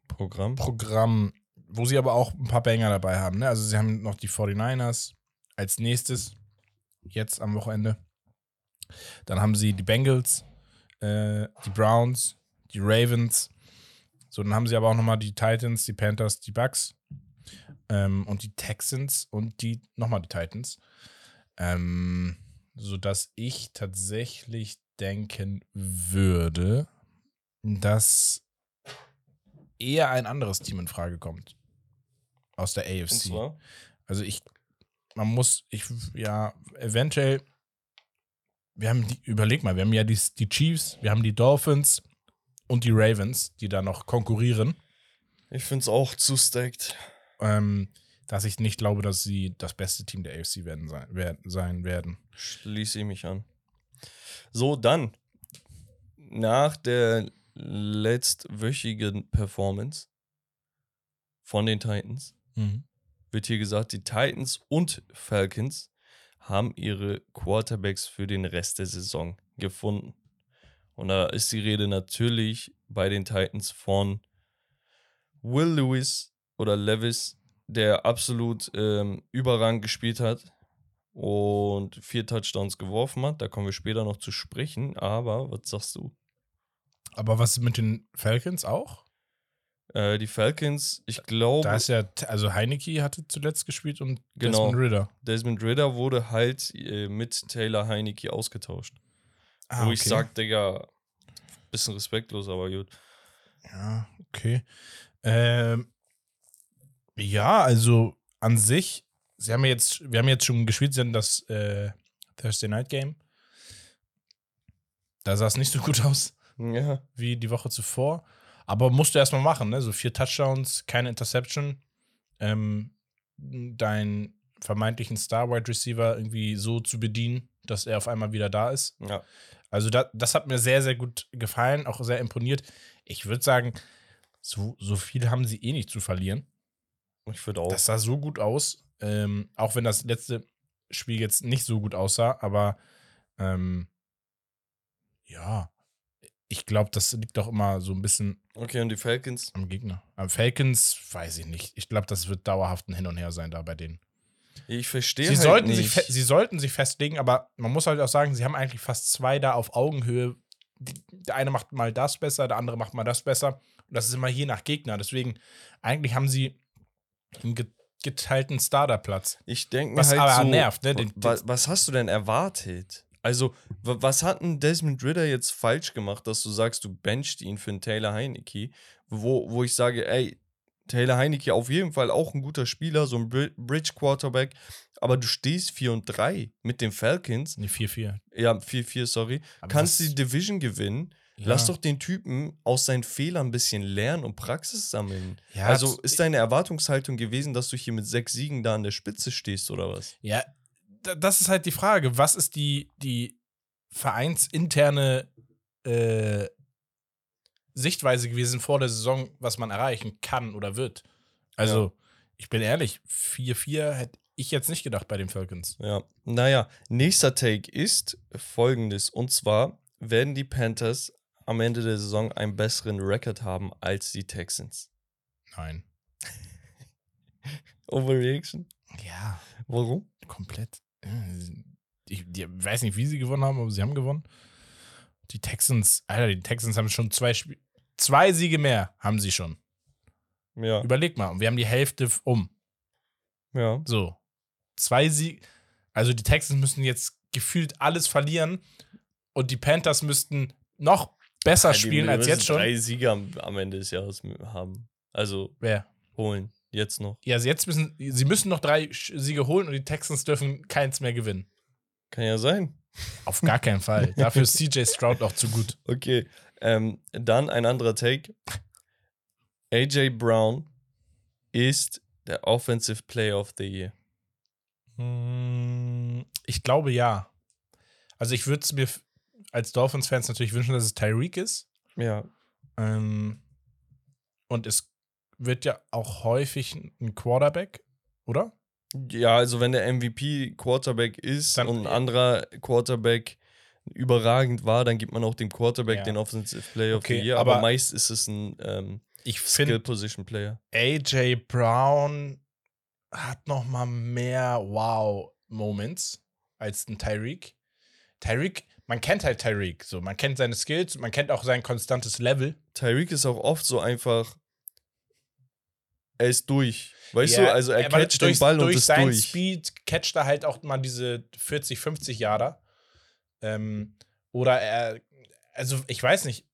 Programm? Programm, wo sie aber auch ein paar Banger dabei haben. Ne? Also sie haben noch die 49ers als nächstes, jetzt am Wochenende. Dann haben sie die Bengals, äh, die Browns, die Ravens. So, dann haben sie aber auch nochmal die Titans, die Panthers, die Bucks ähm, und die Texans und die nochmal die Titans. Ähm, sodass ich tatsächlich denken würde, dass eher ein anderes Team in Frage kommt. Aus der AFC. Also ich, man muss, ich, ja, eventuell, wir haben die, überleg mal, wir haben ja die, die Chiefs, wir haben die Dolphins und die Ravens, die da noch konkurrieren. Ich finde es auch zu stacked. Ähm, dass ich nicht glaube, dass sie das beste Team der AFC werden sein, werden, sein werden. Schließe ich mich an. So, dann. Nach der letztwöchigen Performance von den Titans wird hier gesagt, die Titans und Falcons haben ihre Quarterbacks für den Rest der Saison gefunden. Und da ist die Rede natürlich bei den Titans von Will Lewis oder Levis, der absolut ähm, überragend gespielt hat und vier Touchdowns geworfen hat. Da kommen wir später noch zu sprechen. Aber was sagst du? Aber was mit den Falcons auch? Äh, die Falcons, ich glaube, Da ist ja, also Heineke hatte zuletzt gespielt und Genau. Desmond Ritter. Desmond Ritter wurde halt äh, mit Taylor Heineke ausgetauscht. Ah, Wo ich sag, Digga, bisschen respektlos, aber gut. Ja, okay. Ähm, ja, also an sich, sie haben jetzt, wir haben jetzt schon gespielt, sie hatten das äh, Thursday Night Game. Da sah es nicht so gut aus Ja, wie die Woche zuvor. Aber musst du erstmal machen, ne? So vier Touchdowns, keine Interception. Ähm, deinen vermeintlichen Star-Wide Receiver irgendwie so zu bedienen, dass er auf einmal wieder da ist. ja. Also da, das hat mir sehr, sehr gut gefallen, auch sehr imponiert. Ich würde sagen, so, so viel haben sie eh nicht zu verlieren. Ich würde auch. Das sah so gut aus, ähm, auch wenn das letzte Spiel jetzt nicht so gut aussah, aber ähm, ja, ich glaube, das liegt doch immer so ein bisschen Okay, und die Falcons? am Gegner. Am Falcons weiß ich nicht. Ich glaube, das wird dauerhaft ein Hin und Her sein da bei denen. Ich verstehe Sie, halt sollten nicht. sich sie sollten sich festlegen, aber man muss halt auch sagen, sie haben eigentlich fast zwei da auf Augenhöhe. Der eine macht mal das besser, der andere macht mal das besser. Und das ist immer je nach Gegner. Deswegen, eigentlich haben sie einen ge geteilten Starterplatz. ich denke mir Was halt aber so, nervt, ne? Den- wa- was hast du denn erwartet? Also, wa- was hat ein Desmond Ritter jetzt falsch gemacht, dass du sagst, du benchst ihn für einen Taylor Heineke, wo, wo ich sage, ey, Taylor Heineke auf jeden Fall auch ein guter Spieler, so ein Bri- Bridge Quarterback, aber du stehst 4 und 3 mit den Falcons, Ne, 4-4. ja, 4-4, sorry, Aber kannst die Division gewinnen. Ja. Lass doch den Typen aus seinen Fehlern ein bisschen lernen und Praxis sammeln. Ja, also ist deine Erwartungshaltung gewesen, dass du hier mit sechs Siegen da an der Spitze stehst oder was? Ja, da- das ist halt die Frage. Was ist die, die vereinsinterne äh, Sichtweise gewesen vor der Saison, was man erreichen kann oder wird? Also, ich bin ehrlich, 4-4 hätte ich jetzt nicht gedacht bei den Falcons. Ja, naja, nächster Take ist folgendes. Und zwar werden die Panthers am Ende der Saison einen besseren Rekord haben als die Texans. Nein. Overreaction? Ja, Warum? komplett. Ja, Ich, ich weiß nicht, wie sie gewonnen haben, aber sie haben gewonnen. Die Texans, Alter, die Texans haben schon zwei Spiele. Zwei Siege mehr haben sie schon. Ja, Überleg mal, und wir haben die Hälfte um. ja. So. Zwei Siege. Also die Texans müssen jetzt gefühlt alles verlieren und die Panthers müssten noch besser Die spielen als jetzt schon. drei Siege am, am Ende des Jahres haben. Also Wer? holen. Jetzt noch. Ja, also jetzt müssen sie müssen noch drei Siege holen und die Texans dürfen keins mehr gewinnen. Kann ja sein. Auf gar keinen Fall. Dafür ist CJ Stroud auch zu gut. Okay. Ähm, dann ein anderer Take. AJ Brown ist der Offensive Player of the Year. Hm, Ich glaube ja. Also ich würde es mir als Dolphins-Fans natürlich wünschen, dass es Tyreek ist. Ja. Ähm, und es wird ja auch häufig ein Quarterback, oder? Ja, also wenn der MVP Quarterback ist Dann- und ein anderer Quarterback überragend war, dann gibt man auch dem Quarterback Ja. den Offensive Player of Okay, the Year. Aber, aber- meist ist es ein ähm, Ich Skill Position Player. AJ Brown hat noch mal mehr Wow-Moments als ein Tyreek. Tyreek, man kennt halt Tyreek, so man kennt seine Skills, man kennt auch sein konstantes Level. Tyreek ist auch oft so einfach, er ist durch. Weißt Ja, du, also er catcht den durch, Ball und durch ist seinen durch. Speed catcht er halt auch mal diese 40, 50 Jahre. Ähm, oder er, also ich weiß nicht,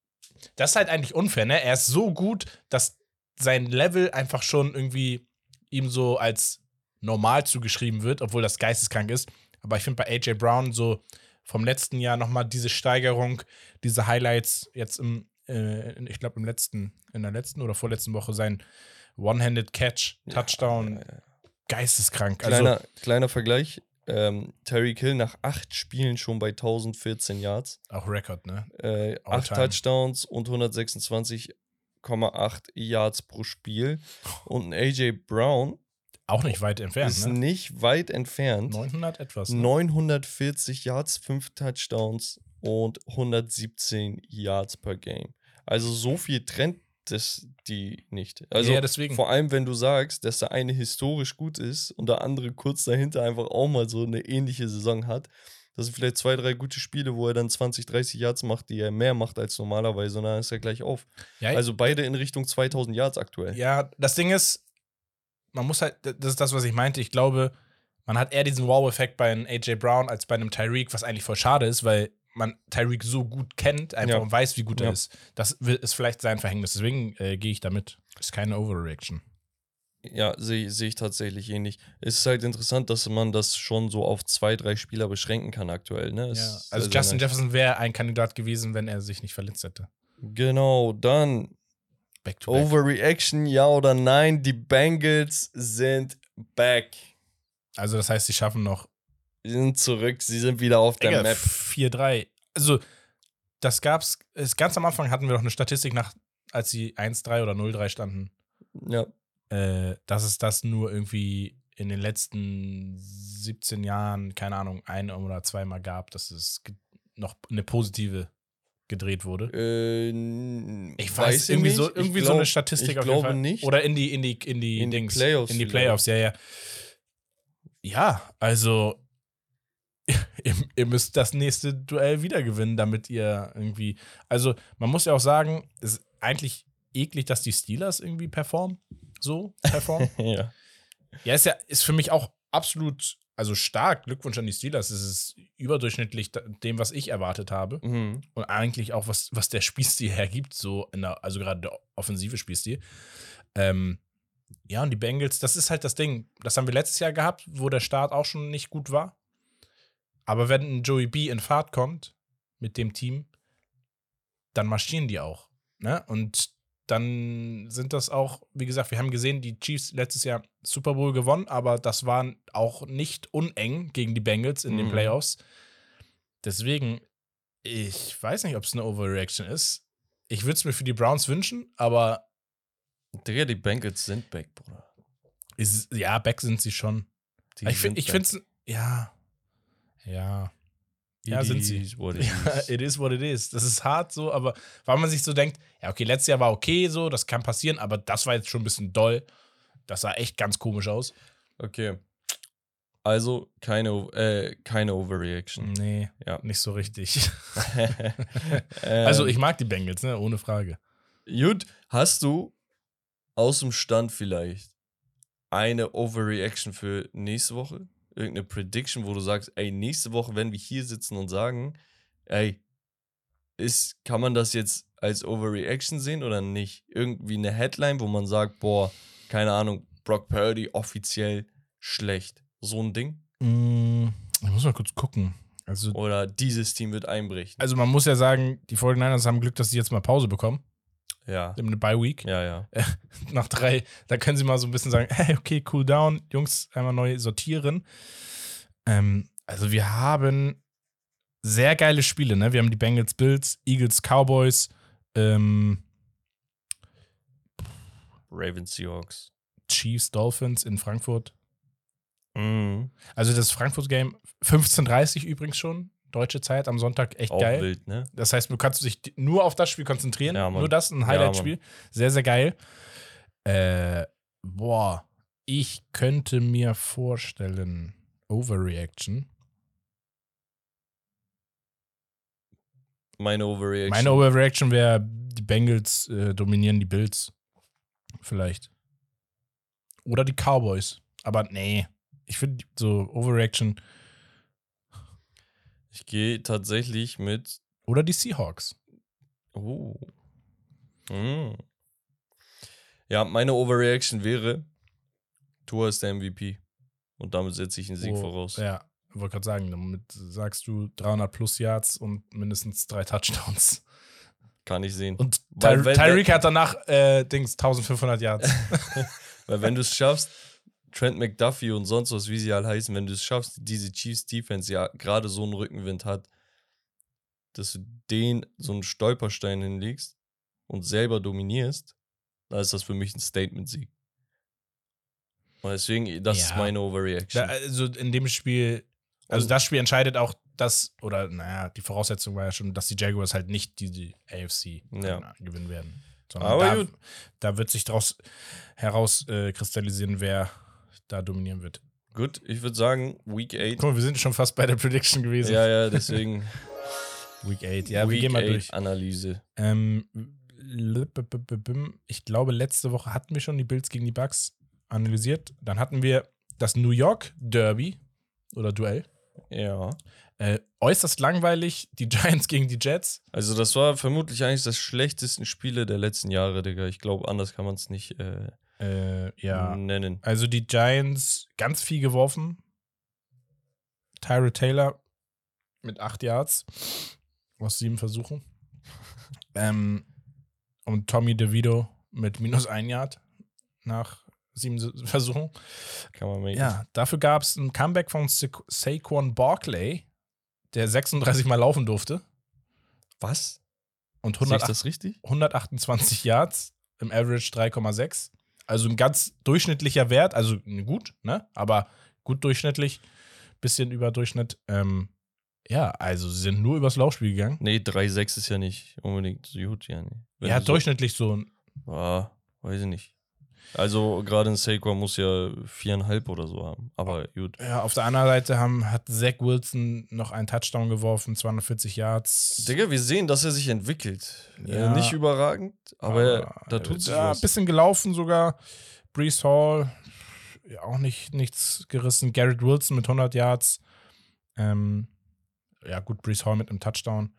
das ist halt eigentlich unfair, ne? Er ist so gut, dass sein Level einfach schon irgendwie ihm so als normal zugeschrieben wird, obwohl das geisteskrank ist. Aber ich finde bei AJ Brown so vom letzten Jahr nochmal diese Steigerung, diese Highlights jetzt im, äh, ich glaube im letzten, in der letzten oder vorletzten Woche sein One-Handed Catch, Touchdown, Ja, geisteskrank. Kleiner, Also kleiner Vergleich. Ähm, Terry Kill nach acht Spielen schon bei 1014 Yards, auch Rekord, ne? äh, acht time. Touchdowns und 126,8 Yards pro Spiel. Und ein AJ Brown Auch nicht weit entfernt, ist ne? nicht weit entfernt. 900 etwas. Ne? 940 Yards, 5 Touchdowns und 117 Yards per Game. Also so viel trennt das die nicht. Also Ja, deswegen. vor allem, wenn du sagst, dass der eine historisch gut ist und der andere kurz dahinter einfach auch mal so eine ähnliche Saison hat. Das sind vielleicht zwei, drei gute Spiele, wo er dann 20, 30 Yards macht, die er mehr macht als normalerweise und dann ist er gleich auf. Ja, Also beide in Richtung 2000 Yards aktuell. Ja, das Ding ist, man muss halt, das ist das, was ich meinte. Ich glaube, man hat eher diesen Wow-Effekt bei einem AJ Brown als bei einem Tyreek, was eigentlich voll schade ist, weil man Tyreek so gut kennt einfach Ja. und weiß, wie gut Ja. er ist. Das ist vielleicht sein Verhängnis. Deswegen äh, gehe ich damit. Ist keine Overreaction. Ja, sehe seh ich tatsächlich ähnlich. Es ist halt interessant, dass man das schon so auf zwei, drei Spieler beschränken kann aktuell. Ne? Ja. ist Also sehr Justin. Jefferson wäre ein Kandidat gewesen, wenn er sich nicht verletzt hätte. Genau, dann Back to back. Overreaction, ja oder nein? Die Bengals sind back. Also das heißt, sie schaffen noch Sie sind zurück, sie sind wieder auf der Digga, Map. 4-3. Also, das gab's, es, ganz am Anfang hatten wir doch eine Statistik nach, als sie 1-3 oder 0-3 standen, Ja, äh, dass es das nur irgendwie in den letzten 17 Jahren, keine Ahnung, ein oder zweimal gab, dass es noch eine positive gedreht wurde. äh, Ich weiß, irgendwie, nicht. so, irgendwie so glaub- eine Statistik Ich auf jeden glaube Fall. nicht. Oder in die, in die, in die, In die Dings. Playoffs In die vielleicht. Playoffs, ja, ja. Ja, also ihr, ihr müsst das nächste Duell wieder gewinnen, damit ihr irgendwie. Also, man muss ja auch sagen, es ist eigentlich eklig, dass die Steelers irgendwie performen. So performen. ja. ja, ist ja, ist für mich auch absolut, also stark. Glückwunsch an die Steelers. Es ist überdurchschnittlich dem, was ich erwartet habe. Mhm. Und eigentlich auch, was, was der Spielstil hergibt, so in der, also gerade der offensive Spielstil. Ähm, ja, und die Bengals, das ist halt das Ding. Das haben wir letztes Jahr gehabt, wo der Start auch schon nicht gut war. Aber wenn ein Joey B in Fahrt kommt mit dem Team, dann marschieren die auch. Ne? Und dann sind das auch, wie gesagt, wir haben gesehen, die Chiefs letztes Jahr Super Bowl gewonnen, aber das war auch nicht uneng gegen die Bengals in den Mhm. Playoffs. Deswegen, ich weiß nicht, ob es eine Overreaction ist. Ich würde es mir für die Browns wünschen, aber Digga, die Bengals sind back, Bruder. ist, ja, back sind sie schon. Die ich finde es, ja, ja. Ja, It sind sie. what it Ja, is. it is what it is. Das ist hart so, aber weil man sich so denkt, ja, okay, letztes Jahr war okay so, das kann passieren, aber das war jetzt schon ein bisschen doll. Das sah echt ganz komisch aus. Okay. Also keine, äh, keine Overreaction. Nee, Ja. nicht so richtig. ähm, Also, ich mag die Bengals, ne, ohne Frage. Gut, hast du aus dem Stand vielleicht eine Overreaction für nächste Woche? Irgendeine Prediction, wo du sagst, ey, nächste Woche, wenn wir hier sitzen und sagen, ey, ist, kann man das jetzt als Overreaction sehen oder nicht? Irgendwie eine Headline, wo man sagt, boah, keine Ahnung, Brock Purdy offiziell schlecht. So ein Ding? Mm, Ich muss mal kurz gucken. Also, Oder dieses Team wird einbrechen. also man muss ja sagen, die 49ers haben Glück, dass sie jetzt mal Pause bekommen. Ja. Eine Bye-Week. Ja, ja. Nach drei, da können sie mal so ein bisschen sagen, hey, okay, cool down, Jungs, einmal neu sortieren. Ähm, also wir haben sehr geile Spiele, ne? Wir haben die Bengals, Bills, Eagles, Cowboys, ähm, Ravens Seahawks. Chiefs, Dolphins in Frankfurt. Mhm. Also das Frankfurt-Game 15.30 übrigens schon, deutsche Zeit am Sonntag, echt Auch geil. wild, ne? Das heißt, du kannst dich nur auf das Spiel konzentrieren. Ja, nur das, ein Ja, Highlight-Spiel. sehr, sehr geil. Äh, boah, ich könnte mir vorstellen, Overreaction. Meine Overreaction. Meine Overreaction wäre, die Bengals äh, dominieren die Bills. Vielleicht. Oder die Cowboys. Aber nee, ich finde so Overreaction. Ich gehe tatsächlich mit. Oder die Seahawks. Oh. Mm. Ja, meine Overreaction wäre, Tua ist der MVP. Und damit setze ich einen Sieg Oh, voraus. Ja, wollte gerade sagen, damit sagst du 300 plus Yards und mindestens drei Touchdowns. Kann ich sehen. Und Ty Tyreek hat danach äh, Dings 1500 Yards. Weil wenn du es schaffst, Trent McDuffie und sonst was, wie sie halt heißen, wenn du es schaffst, diese Chiefs Defense ja gerade so einen Rückenwind hat, dass du den so einen Stolperstein hinlegst und selber dominierst, dann ist das für mich ein Statement-Sieg. Und deswegen, das ist Ja. meine Da, Overreaction. also in dem Spiel, also Und- das Spiel entscheidet auch das, oder naja, die Voraussetzung war ja schon, dass die Jaguars halt nicht die, die AFC Ja. gewinnen werden. Sondern Aber da, gut. da wird sich daraus herauskristallisieren, äh, kristallisieren, wer da dominieren wird. Gut, ich würde sagen, Week 8. Guck mal, wir sind schon fast bei der Prediction gewesen. Ja, ja, deswegen Week 8. Ja, wir Week gehen mal 8 durch. Analyse. Ähm, ich glaube, letzte Woche hatten wir schon die Bills gegen die Bucks analysiert. Dann hatten wir das New York Derby oder Duell. Ja. Äh, äußerst langweilig, die Giants gegen die Jets. Also, das war vermutlich eigentlich das schlechtesten Spiele der letzten Jahre, Digga. Ich glaube, anders kann man es nicht äh, Äh, ja. nennen. Also die Giants ganz viel geworfen. Tyra Taylor mit acht Yards aus sieben Versuchen. ähm, und Tommy DeVito mit minus ein Yard nach sieben Se- Versuchen. Kann man machen. Ja, dafür gab es ein Comeback von Sa Saquon Barkley, der 36 Mal laufen durfte Was? und Sehe ich 108 das richtig? 128 Yards im Average 3,6. Also ein ganz durchschnittlicher Wert, also gut, ne? Aber gut durchschnittlich, bisschen über Durchschnitt. Ähm, ja, also sie sind nur übers Laufspiel gegangen. Nee, 3,6 ist ja nicht unbedingt so gut, ja. Nee. Ja, durchschnittlich so. ein- Ah, weiß ich nicht. Also, gerade ein Saquon muss ja viereinhalb oder so haben. Aber gut. Ja, auf der anderen Seite haben, hat Zach Wilson noch einen Touchdown geworfen, 240 Yards. Digga, wir sehen, dass er sich entwickelt. Ja. Äh, nicht überragend, aber, Aber, da tut sich ja, was. Ein bisschen gelaufen sogar. Brees Hall, ja, auch nicht nichts gerissen. Garrett Wilson mit 100 Yards. Ähm, ja, gut, Brees Hall mit einem Touchdown.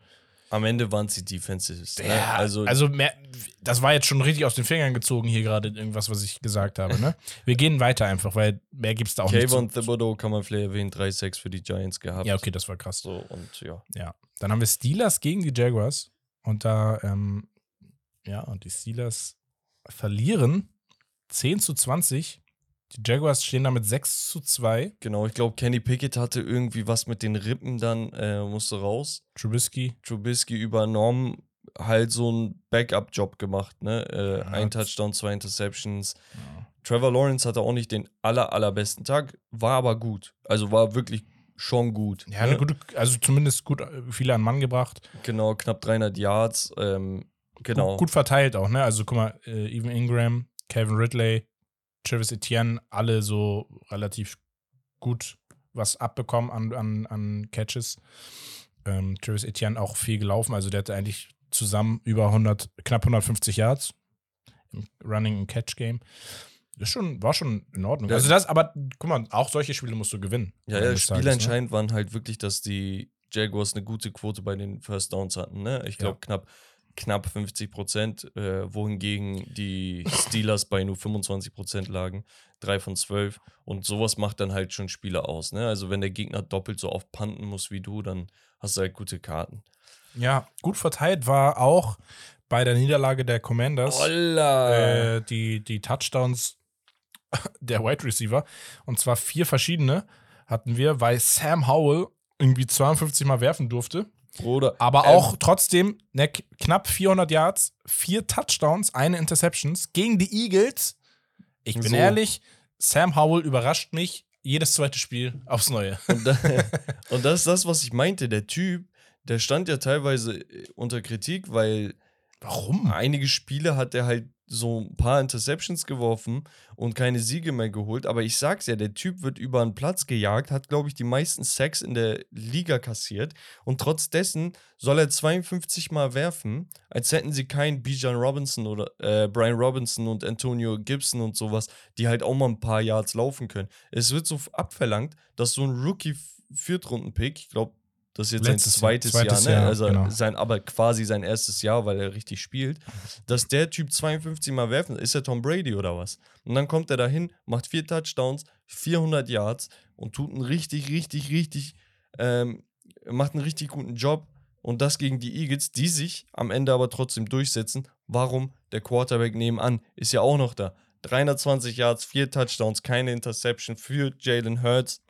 Am Ende waren es die Defenses. Ne? Ja, Also, also, mehr, das war jetzt schon richtig aus den Fingern gezogen hier gerade, irgendwas, was ich gesagt habe. Ne? Wir gehen weiter einfach, weil mehr gibt es da auch Kayvon nicht. zu- Thibodeau kann man vielleicht erwähnen, 3-6 für die Giants gehabt. Ja, okay, das war krass. So, und ja. Ja. Dann haben wir Steelers gegen die Jaguars. Und da, ähm, ja, und die Steelers verlieren 10 zu 20. Die Jaguars stehen damit 6 zu 2. Genau, ich glaube, Kenny Pickett hatte irgendwie was mit den Rippen dann, äh, musste raus. Trubisky. Trubisky übernommen, halt so einen Backup-Job gemacht, ne? Äh, Ja, ein Touchdown, zwei Interceptions. Trevor Lawrence hatte auch nicht den aller, allerbesten Tag, war aber gut. Also war wirklich schon gut. Ja, ne? eine gute, also zumindest gut äh, viele an Mann gebracht. Genau, knapp 300 Yards. Ähm, genau. Gut, gut verteilt auch, ne? Also guck mal, äh, Evan Ingram, Kevin Ridley, Travis Etienne, alle so relativ gut was abbekommen an, an, an Catches. Ähm, Travis Etienne auch viel gelaufen, also der hatte eigentlich zusammen über 100, knapp 150 Yards im Running and Catch Game. Das schon, war schon in Ordnung. Ja. Also das, aber guck mal, auch solche Spiele musst du gewinnen. Ja, ja, Ende des Tages, Spiele ne? entscheidend waren halt wirklich, dass die Jaguars eine gute Quote bei den First Downs hatten. Ne? Ich glaube, knapp, knapp 50 Prozent, äh, wohingegen die Steelers bei nur 25 Prozent lagen. Drei von zwölf. Und sowas macht dann halt schon Spiele aus. Ne? Also, wenn der Gegner doppelt so oft panten muss wie du, dann hast du halt gute Karten. Ja, gut verteilt war auch bei der Niederlage der Commanders. Äh, die, die Touchdowns der Wide Receiver. Und zwar vier verschiedene hatten wir, weil Sam Howell irgendwie 52 Mal werfen durfte. Bruder. Aber Ähm, auch trotzdem ne, knapp 400 Yards, vier Touchdowns, eine Interceptions gegen die Eagles. Ich bin So. ehrlich, Sam Howell überrascht mich jedes zweite Spiel aufs Neue. Und, da, und das ist das, was ich meinte. Der Typ, der stand ja teilweise äh, unter Kritik, weil Warum? einige Spiele hat er halt so ein paar Interceptions geworfen und keine Siege mehr geholt. Aber ich sag's ja, der Typ wird über einen Platz gejagt, hat, glaube ich, die meisten Sacks in der Liga kassiert. Und trotz dessen soll er 52 Mal werfen, als hätten sie keinen Bijan Robinson oder äh, Brian Robinson und Antonio Gibson und sowas, die halt auch mal ein paar Yards laufen können. Es wird so abverlangt, dass so ein Rookie-Viertrunden-Pick, ich glaube, Das ist jetzt Letztes sein zweites, Jahr, zweites Jahr, ne? Jahr, also genau. sein, aber quasi sein erstes Jahr, weil er richtig spielt. Dass der Typ 52 Mal werfen, ist er Tom Brady oder was? Und dann kommt er dahin, macht vier Touchdowns, 400 Yards und tut einen richtig, richtig, richtig, ähm, macht einen richtig guten Job. Und das gegen die Eagles, die sich am Ende aber trotzdem durchsetzen. Warum? Der Quarterback nebenan ist ja auch noch da. 320 Yards, vier Touchdowns, keine Interception für Jalen Hurts.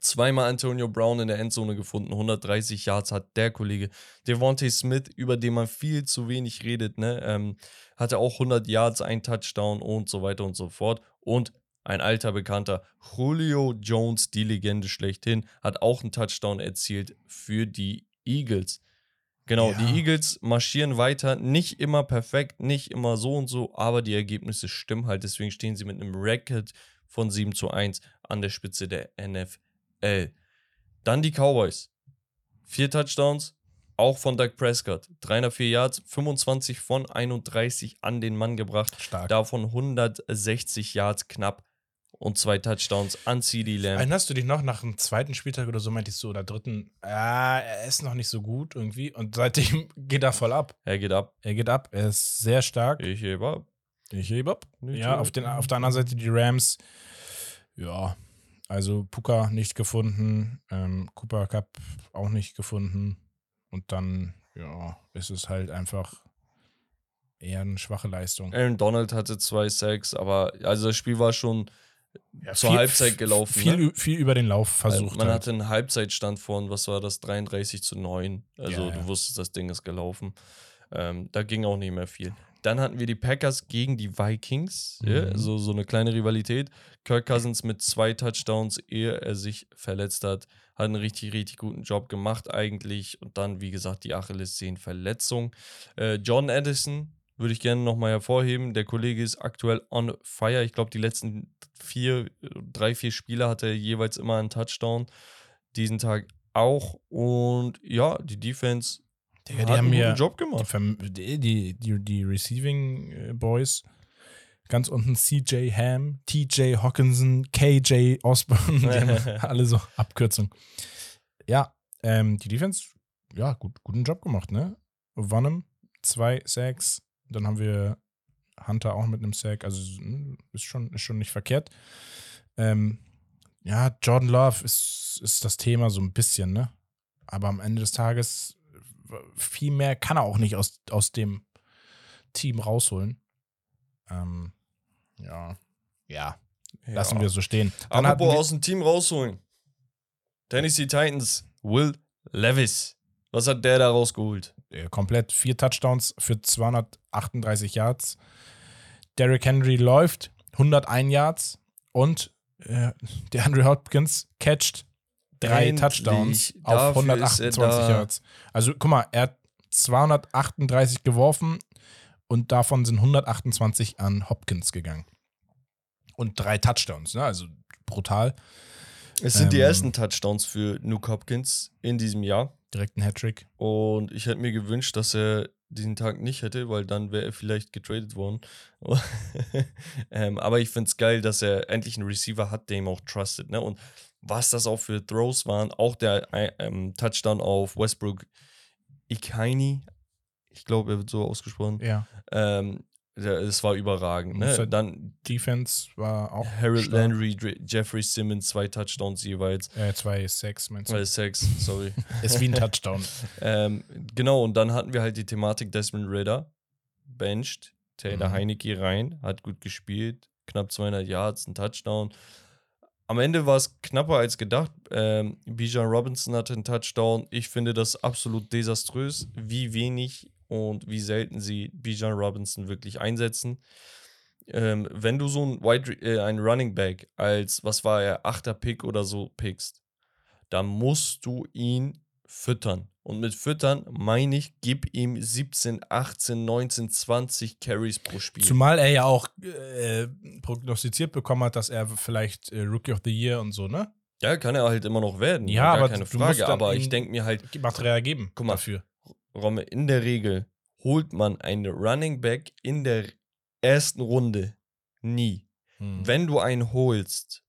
Zweimal Antonio Brown in der Endzone gefunden, 130 Yards hat der Kollege. Devontae Smith, über den man viel zu wenig redet, ne, ähm, hatte auch 100 Yards, ein Touchdown und so weiter und so fort. Und ein alter Bekannter, Julio Jones, die Legende schlechthin, hat auch einen Touchdown erzielt für die Eagles. Genau, Ja. die Eagles marschieren weiter, nicht immer perfekt, nicht immer so und so, aber die Ergebnisse stimmen halt. Deswegen stehen sie mit einem Record von 7 zu 1 an der Spitze der NFL. Dann die Cowboys. Vier Touchdowns, auch von Doug Prescott. 304 Yards, 25 von 31 an den Mann gebracht. Stark. Davon 160 Yards knapp und zwei Touchdowns an CD Lamb. Erinnerst du dich noch nach dem zweiten Spieltag oder so, meintest du, oder dritten, ja, er ist noch nicht so gut irgendwie. Und seitdem geht er voll ab. Er geht ab. Er geht ab, er ist sehr stark. Ich hebe ab. Ich hebe ab. Nicht Ja, so. auf, den, auf der anderen Seite die Rams. Ja, also Puka nicht gefunden, ähm, Cooper Cup auch nicht gefunden. Und dann, ja, ist es halt einfach eher eine schwache Leistung. Aaron Donald hatte zwei Sacks, aber also das Spiel war schon Ja, zur Halbzeit gelaufen, Viel, ne? viel über den Lauf versucht. Man halt. hatte einen Halbzeitstand von, was war das, 33 zu 9. Also Ja, ja. du wusstest, das Ding ist gelaufen. Ähm, da ging auch nicht mehr viel. Dann hatten wir die Packers gegen die Vikings. Mhm. so, so eine kleine Rivalität. Kirk Cousins mit zwei Touchdowns, ehe er sich verletzt hat. Hat einen richtig, richtig guten Job gemacht eigentlich. Und dann, wie gesagt, die Achillessehnenverletzung. Äh, John Addison würde ich gerne nochmal hervorheben. Der Kollege ist aktuell on fire. Ich glaube, die letzten vier, drei, vier Spiele hatte er jeweils immer einen Touchdown. Diesen Tag auch. Und ja, die Defense Digga, die haben guten Job die, gemacht. Die, die, die, die Receiving äh, Boys. Ganz unten CJ Ham, TJ Hawkinson, KJ Osborne, alle so Abkürzung. Ja, ähm, die Defense, ja, gut, guten Job gemacht, ne? Wannem, zwei Sacks, dann haben wir Hunter auch mit einem Sack, also mm, ist schon, ist schon nicht verkehrt. Ähm, ja, Jordan Love ist, ist das Thema so ein bisschen, ne? Aber am Ende des Tages viel mehr kann er auch nicht aus, aus dem Team rausholen. Ähm, ja, ja, lassen Ja. wir so stehen. Dann Apropos aus dem Team rausholen. Tennessee Titans, Will Levis. Was hat der da rausgeholt? komplett vier Touchdowns für 238 Yards. Derrick Henry läuft 101 Yards und äh, der Andrew Hopkins catcht drei Endlich. Touchdowns auf Dafür ist er 128 da. Yards. Also guck mal, er hat 238 geworfen und davon sind 128 an Hopkins gegangen. Und drei Touchdowns, ne? also brutal. Es sind die Ähm. ersten Touchdowns für Nuke Hopkins in diesem Jahr. Direkt ein Hattrick. Und ich hätte mir gewünscht, dass er diesen Tag nicht hätte, weil dann wäre er vielleicht getradet worden. ähm, aber ich finde es geil, dass er endlich einen Receiver hat, der ihm auch trustet. Ne? Und was das auch für Throws waren, auch der äh, ähm, Touchdown auf Westbrook Ikaini, ich glaube, er wird so ausgesprochen, Ja. ähm, es war überragend. Ne? Dann Defense war auch Harold stark. Landry, Jeffrey Simmons, zwei Touchdowns jeweils. Äh, zwei Sacks, meinst du? Äh, Sechs, sorry. Ist wie ein Touchdown. Ähm, genau, und dann hatten wir halt die Thematik Desmond Ritter, benched, Taylor Mhm. Heinecke rein, hat gut gespielt, knapp 200 Yards, ein Touchdown. Am Ende war es knapper als gedacht. Ähm, Bijan Robinson hatte einen Touchdown. Ich finde das absolut desaströs, wie wenig und wie selten sie Bijan Robinson wirklich einsetzen. Ähm, wenn du so einen, äh, einen Running Back als, was war er, achter Pick oder so pickst, dann musst du ihn füttern. Und mit füttern meine ich, gib ihm 17, 18, 19, 20 Carries pro Spiel. Zumal er ja auch äh, prognostiziert bekommen hat, dass er vielleicht äh, Rookie of the Year und so, ne? ja, kann er halt immer noch werden. Ja, gar aber keine Frage. Aber ich denke mir halt, Material geben. Guck mal. dafür. Romme, in der Regel holt man einen Running Back in der ersten Runde nie. Hm. Wenn du einen holst,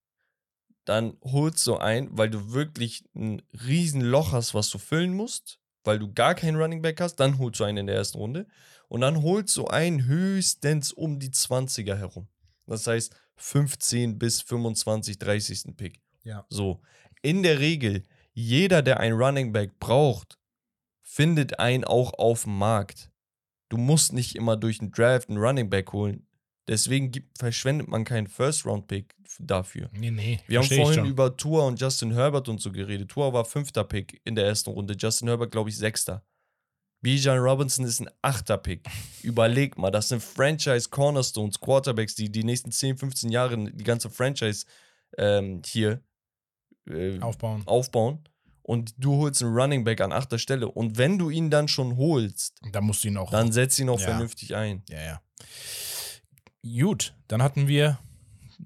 dann holst du ein, weil du wirklich ein riesen Loch hast, was du füllen musst, weil du gar keinen Running Back hast, dann holst du einen in der ersten Runde und dann holst du einen höchstens um die 20er herum. Das heißt 15 bis 25, 30. Pick. Ja. So. In der Regel, jeder, der einen Running Back braucht, findet einen auch auf dem Markt. Du musst nicht immer durch einen Draft einen Running Back holen. Deswegen gibt, verschwendet man keinen First-Round-Pick dafür. Nee, nee. Wir haben vorhin über Tua und Justin Herbert und so geredet. Tua war fünfter Pick in der ersten Runde. Justin Herbert, glaube ich, sechster. Bijan Robinson ist ein achter Pick. Überleg mal, das sind Franchise-Cornerstones, Quarterbacks, die die nächsten 10, 15 Jahre die ganze Franchise ähm, hier äh, aufbauen. aufbauen. Und du holst einen Running Back an achter Stelle. Und wenn du ihn dann schon holst, Da musst du ihn auch. dann setz ihn auch Ja. vernünftig ein. ja, ja. Gut, dann hatten wir,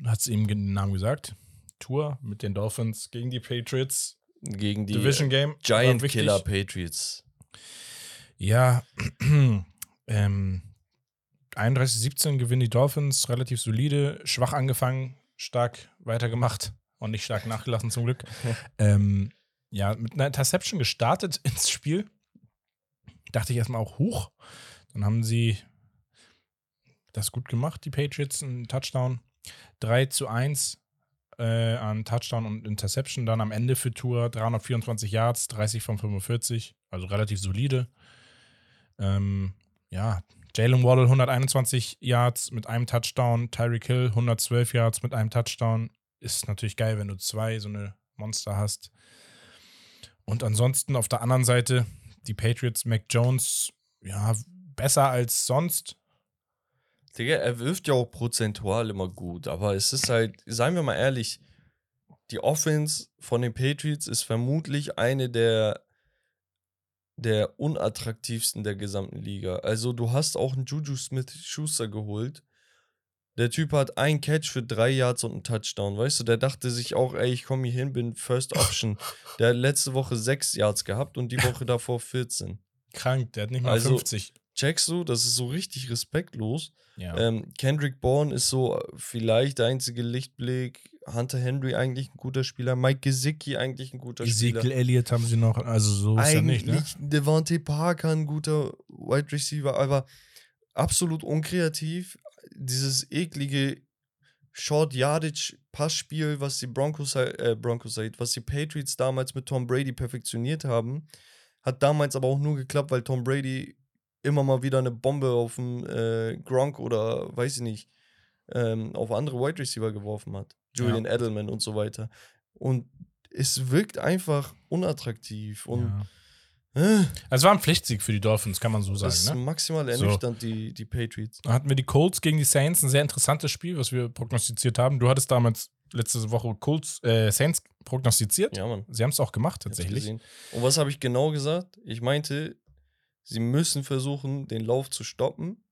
hat es eben den Namen gesagt, Tour mit den Dolphins gegen die Patriots. Gegen die Division Game. Giant. Killer Patriots. Ja, ähm, 31-17 gewinnen die Dolphins, relativ solide, schwach angefangen, stark weitergemacht und nicht stark nachgelassen zum Glück. ähm, ja, mit einer Interception gestartet ins Spiel. Dachte ich erstmal auch hoch. Dann haben sie das gut gemacht, die Patriots, einen Touchdown. 3 zu 1 äh, an Touchdown und Interception. Dann am Ende für Tour 324 Yards, 30 von 45, also relativ solide. Ähm, ja, Jalen Waddle 121 Yards mit einem Touchdown, Tyreek Hill 112 Yards mit einem Touchdown. Ist natürlich geil, wenn du zwei so eine Monster hast. Und ansonsten auf der anderen Seite die Patriots, Mac Jones, ja, besser als sonst. Digga, er wirft ja auch prozentual immer gut, aber es ist halt, seien wir mal ehrlich, die Offense von den Patriots ist vermutlich eine der, der unattraktivsten der gesamten Liga. Also du hast auch einen Juju Smith-Schuster geholt. Der Typ hat einen Catch für drei Yards und einen Touchdown, weißt du? Der dachte sich auch, ey, ich komme hier hin, bin First Option. Der hat letzte Woche sechs Yards gehabt und die Woche davor 14. Krank, der hat nicht mal Also, 50. Checkst du? Das ist so richtig respektlos. Ja. Ähm, Kendrick Bourne ist so äh, vielleicht der einzige Lichtblick. Hunter Henry eigentlich ein guter Spieler. Mike Gesicki eigentlich ein guter Ezekiel Spieler. Elliott haben sie noch, also so ist er Eigentlich nicht, ne? Devante Parker ein guter Wide Receiver, aber absolut unkreativ. Dieses eklige Short Yardage Passspiel, was die Broncos, äh, Broncos, halt, was die Patriots damals mit Tom Brady perfektioniert haben, hat damals aber auch nur geklappt, weil Tom Brady immer mal wieder eine Bombe auf den äh, Gronk oder weiß ich nicht, ähm, auf andere Wide Receiver geworfen hat. Julian Edelman und so weiter. Und es wirkt einfach unattraktiv und Ja. äh, Also es war ein Pflichtsieg für die Dolphins, kann man so das ist sagen. Ne? maximal So. ernüchternd, die, die Patriots. Dann hatten wir die Colts gegen die Saints, ein sehr interessantes Spiel, was wir prognostiziert haben. Du hattest damals letzte Woche Colts, äh, Saints prognostiziert. Ja, Mann. Sie haben es auch gemacht, tatsächlich. Und was habe ich genau gesagt? Ich meinte, sie müssen versuchen, den Lauf zu stoppen,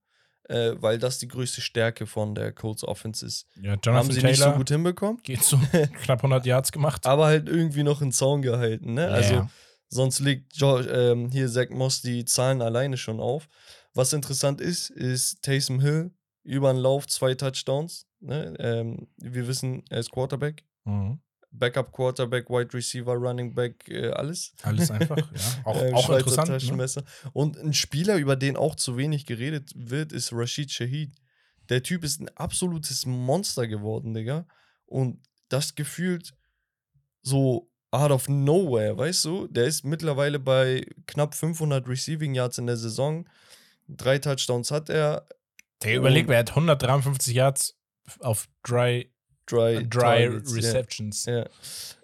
äh, weil das die größte Stärke von der Colts Offense ist. Ja, Haben Jonathan sie Taylor nicht so gut hinbekommen, geht so knapp 100 Yards gemacht. aber halt irgendwie noch einen Zaun gehalten. Ne? Also Ja. Sonst legt jo ähm, hier Zach Moss die Zahlen alleine schon auf. Was interessant ist, ist Taysom Hill über den Lauf zwei Touchdowns. Ne? Ähm, wir wissen, er ist Quarterback. Mhm. Backup Quarterback, Wide Receiver, Running Back, äh, alles. Alles einfach, ja. Auch, Ähm, auch Schweizer interessant. Ne? Und ein Spieler, über den auch zu wenig geredet wird, ist Rashid Shahid. Der Typ ist ein absolutes Monster geworden, Digga. Und das gefühlt so out of nowhere, weißt du? Der ist mittlerweile bei knapp 500 Receiving Yards in der Saison. Drei Touchdowns hat er. Der überlegt, er hat 153 Yards auf Dry, Dry, dry Targets, ja. Receptions. Ja,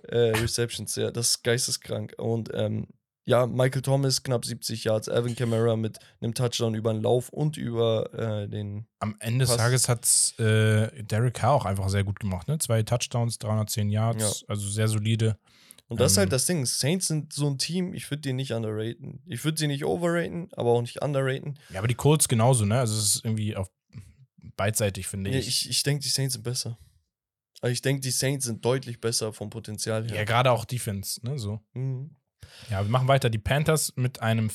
äh, Receptions, ja, das ist geisteskrank. Und ähm, ja, Michael Thomas knapp 70 Yards, Alvin Kamara mit einem Touchdown über den Lauf und über äh, den. Am Ende des Passt. Tages hat äh, Derek Carr auch einfach sehr gut gemacht. Ne? Zwei Touchdowns, 310 Yards, also sehr solide. Und das ist Ähm. halt das Ding. Saints sind so ein Team, ich würde die nicht underraten. Ich würde sie nicht overraten, aber auch nicht underraten. Ja, aber die Colts genauso, ne? Also es ist irgendwie auch beidseitig, finde ich. ich ich denke, die Saints sind besser. Also ich denke, die Saints sind deutlich besser vom Potenzial her. Ja, gerade auch Defense, ne? So. Mhm. Ja, wir machen weiter. Die Panthers mit einem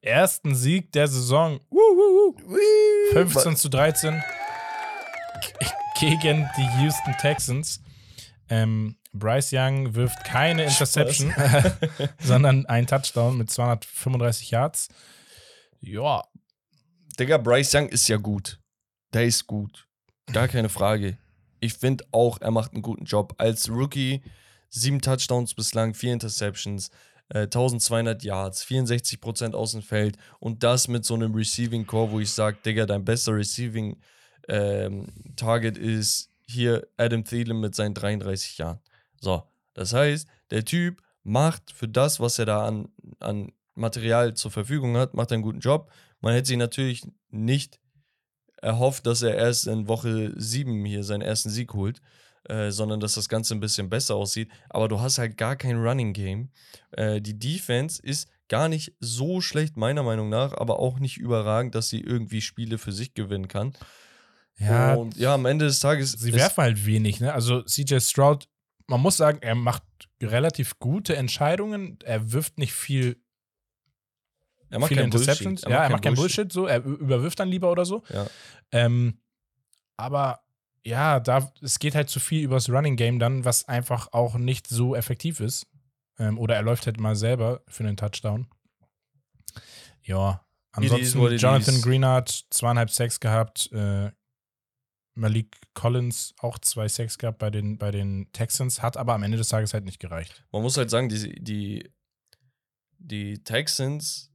ersten Sieg der Saison. Woo, woo, woo. 15 zu 13 g- gegen die Houston Texans. Ähm, Bryce Young wirft keine Interception, sondern einen Touchdown mit 235 Yards. Ja. Digga, Bryce Young ist ja gut. Der ist gut. Gar keine Frage. Ich finde auch, er macht einen guten Job. Als Rookie sieben Touchdowns bislang, vier Interceptions, äh, 1200 Yards, 64% aus dem Feld und das mit so einem Receiving Core, wo ich sage, Digga, dein bester Receiving ähm, Target ist hier Adam Thielen mit seinen 33 Jahren. So, das heißt, der Typ macht für das, was er da an, an Material zur Verfügung hat, macht einen guten Job. Man hätte sich natürlich nicht erhofft, dass er erst in Woche 7 hier seinen ersten Sieg holt, äh, sondern dass das Ganze ein bisschen besser aussieht. Aber du hast halt gar kein Running Game. Äh, die Defense ist gar nicht so schlecht, meiner Meinung nach, aber auch nicht überragend, dass sie irgendwie Spiele für sich gewinnen kann. Ja, Und ja, am Ende des Tages. sie werfen halt wenig, ne? Also CJ Stroud, man muss sagen, er macht relativ gute Entscheidungen. Er wirft nicht viel, er macht viele kein Interceptions. Bullshit. ja, er macht kein Bullshit. so. Er überwirft dann lieber oder so. Ja. Ähm, aber ja, da, es geht halt zu viel übers Running Game dann, was einfach auch nicht so effektiv ist. Ähm, oder er läuft halt mal selber für einen Touchdown. Ja, It is ansonsten it Jonathan is. Greenard zweieinhalb Sacks gehabt. Äh, Malik Collins auch zwei Sacks gehabt bei den, bei den Texans, hat aber am Ende des Tages halt nicht gereicht. Man muss halt sagen, die, die, die Texans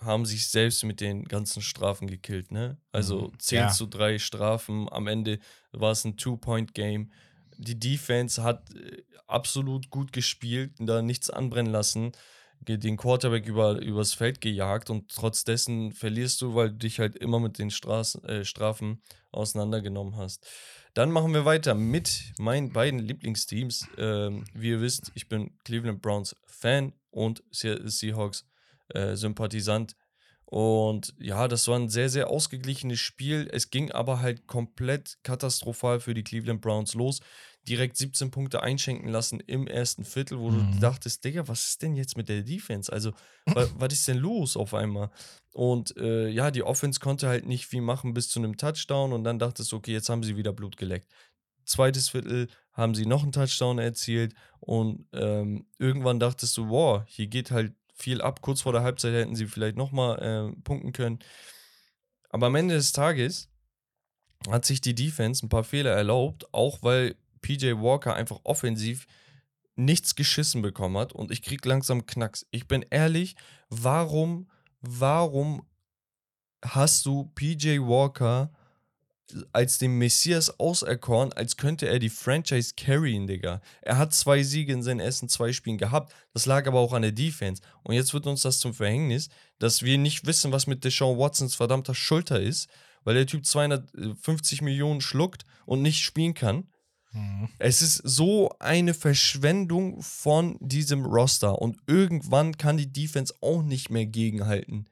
haben sich selbst mit den ganzen Strafen gekillt, ne? Also Mhm. 10 Ja. zu 3 Strafen, am Ende war es ein Two-Point-Game. Die Defense hat äh, absolut gut gespielt, da nichts anbrennen lassen, den Quarterback über, übers Feld gejagt und trotz dessen verlierst du, weil du dich halt immer mit den Straßen, äh, Strafen auseinandergenommen hast. Dann machen wir weiter mit meinen beiden Lieblingsteams. Ähm, wie ihr wisst, ich bin Cleveland Browns Fan und Se- Seahawks äh, Sympathisant. Und ja, das war ein sehr, sehr ausgeglichenes Spiel. Es ging aber halt komplett katastrophal für die Cleveland Browns los. Direkt 17 Punkte einschenken lassen im ersten Viertel, wo Mhm. du dachtest, Digga, was ist denn jetzt mit der Defense? Also, wa was ist denn los auf einmal? Und äh, ja, die Offense konnte halt nicht viel machen bis zu einem Touchdown und dann dachtest du, okay, jetzt haben sie wieder Blut geleckt. Zweites Viertel haben sie noch einen Touchdown erzielt und ähm, irgendwann dachtest du, wow, hier geht halt viel ab. Kurz vor der Halbzeit hätten sie vielleicht nochmal äh, punkten können. Aber am Ende des Tages hat sich die Defense ein paar Fehler erlaubt, auch weil PJ Walker einfach offensiv nichts geschissen bekommen hat und ich krieg langsam Knacks. Ich bin ehrlich, warum, warum hast du PJ Walker als den Messias auserkoren, als könnte er die Franchise carryen, Digga. Er hat zwei Siege in seinen ersten zwei Spielen gehabt. Das lag aber auch an der Defense. Und jetzt wird uns das zum Verhängnis, dass wir nicht wissen, was mit Deshaun Watsons verdammter Schulter ist, weil der Typ 250 Millionen schluckt und nicht spielen kann. Es ist so eine Verschwendung von diesem Roster und irgendwann kann die Defense auch nicht mehr gegenhalten.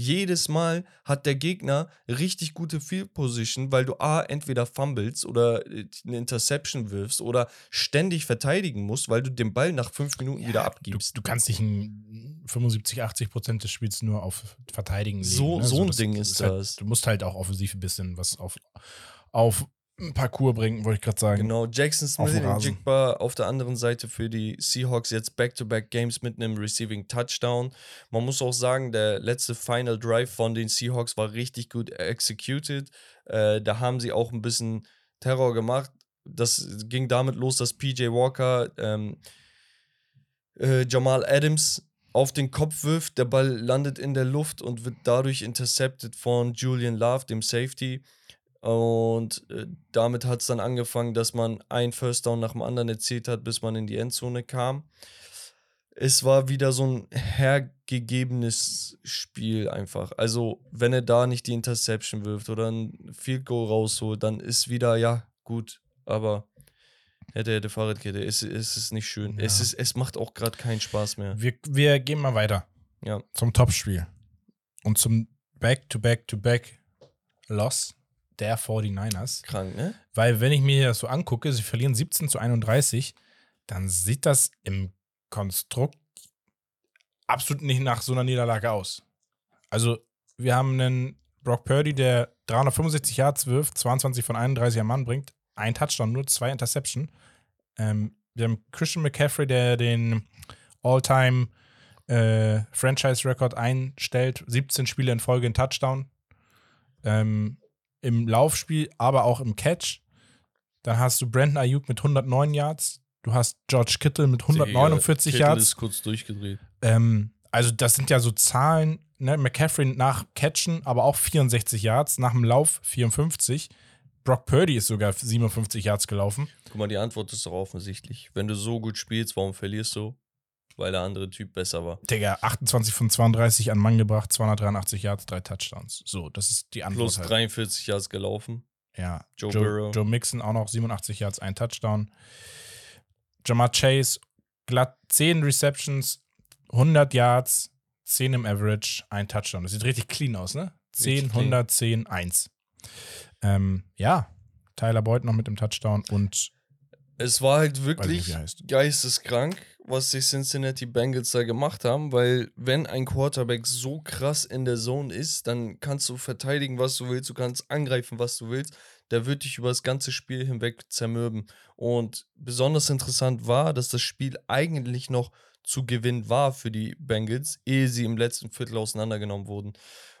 Jedes Mal hat der Gegner richtig gute Field Position, weil du A, entweder fumbles oder äh, eine Interception wirfst oder ständig verteidigen musst, weil du den Ball nach fünf Minuten wieder Du, abgibst. du kannst dich in 75, 80 Prozent des Spiels nur auf Verteidigen legen. So- ne? so ein Ding ist halt, das. Du musst halt auch offensiv ein bisschen was auf, auf Parcours bringen, wollte ich gerade sagen. Genau, Jackson Smith und. Jigba auf der anderen Seite für die Seahawks jetzt Back-to-Back-Games mit einem Receiving Touchdown. Man muss auch sagen, der letzte Final Drive von den Seahawks war richtig gut executed. Äh, da haben sie auch ein bisschen Terror gemacht. Das ging damit los, dass PJ Walker ähm, äh, Jamal Adams auf den Kopf wirft. Der Ball landet in der Luft und wird dadurch intercepted von Julian Love, dem Safety. Und äh, damit hat es dann angefangen, dass man ein First Down nach dem anderen erzielt hat, bis man in die Endzone kam. Es war wieder so ein hergegebenes Spiel einfach. Also, wenn er da nicht die Interception wirft oder ein Field Goal rausholt, dann ist wieder, ja, gut, aber hätte, hätte Fahrradkette. Es, es ist nicht schön. Es, Ja. ist, es macht auch gerade keinen Spaß mehr. Wir, wir gehen mal weiter Ja. zum Topspiel und zum Back-to-Back-to-Back-Loss der 49ers. Krank, ne? Weil, wenn ich mir das so angucke, sie verlieren 17 zu 31, dann sieht das im Konstrukt absolut nicht nach so einer Niederlage aus. Also, wir haben einen Brock Purdy, der 365 Yards wirft, 22 von 31 am Mann bringt, ein Touchdown, nur zwei Interception. Ähm, Wir haben Christian McCaffrey, der den All-Time äh, Franchise-Record einstellt. 17 Spiele in Folge in Touchdown. Ähm, Im Laufspiel, aber auch im Catch. Dann hast du Brandon Ayuk mit 109 Yards. Du hast George Kittle mit 149 Kittle Yards. ist kurz durchgedreht. Ähm, also, das sind ja so Zahlen. Ne? McCaffrey nach Catchen, aber auch 64 Yards. Nach dem Lauf 54. Brock Purdy ist sogar 57 Yards gelaufen. Guck mal, die Antwort ist doch offensichtlich. Wenn du so gut spielst, warum verlierst du? Weil der andere Typ besser war. Digga, 28 von 32 an Mann gebracht, 283 Yards, drei Touchdowns. So, das ist die Antwort. Plus halt. 43 Yards gelaufen. Ja, Joe Joe, Burrow. Joe Mixon auch noch 87 Yards, ein Touchdown. Jamar Chase, glatt 10 Receptions, 100 Yards, 10 im Average, ein Touchdown. Das sieht richtig clean aus, ne? 10, Richtig clean. 110, 1. Ähm, ja, Tyler Boyd noch mit dem Touchdown und Es war halt nicht, wirklich heißt. geisteskrank, was die Cincinnati Bengals da gemacht haben, weil wenn ein Quarterback so krass in der Zone ist, dann kannst du verteidigen, was du willst, du kannst angreifen, was du willst. Der wird dich über das ganze Spiel hinweg zermürben. Und besonders interessant war, dass das Spiel eigentlich noch zu gewinnen war für die Bengals, ehe sie im letzten Viertel auseinandergenommen wurden.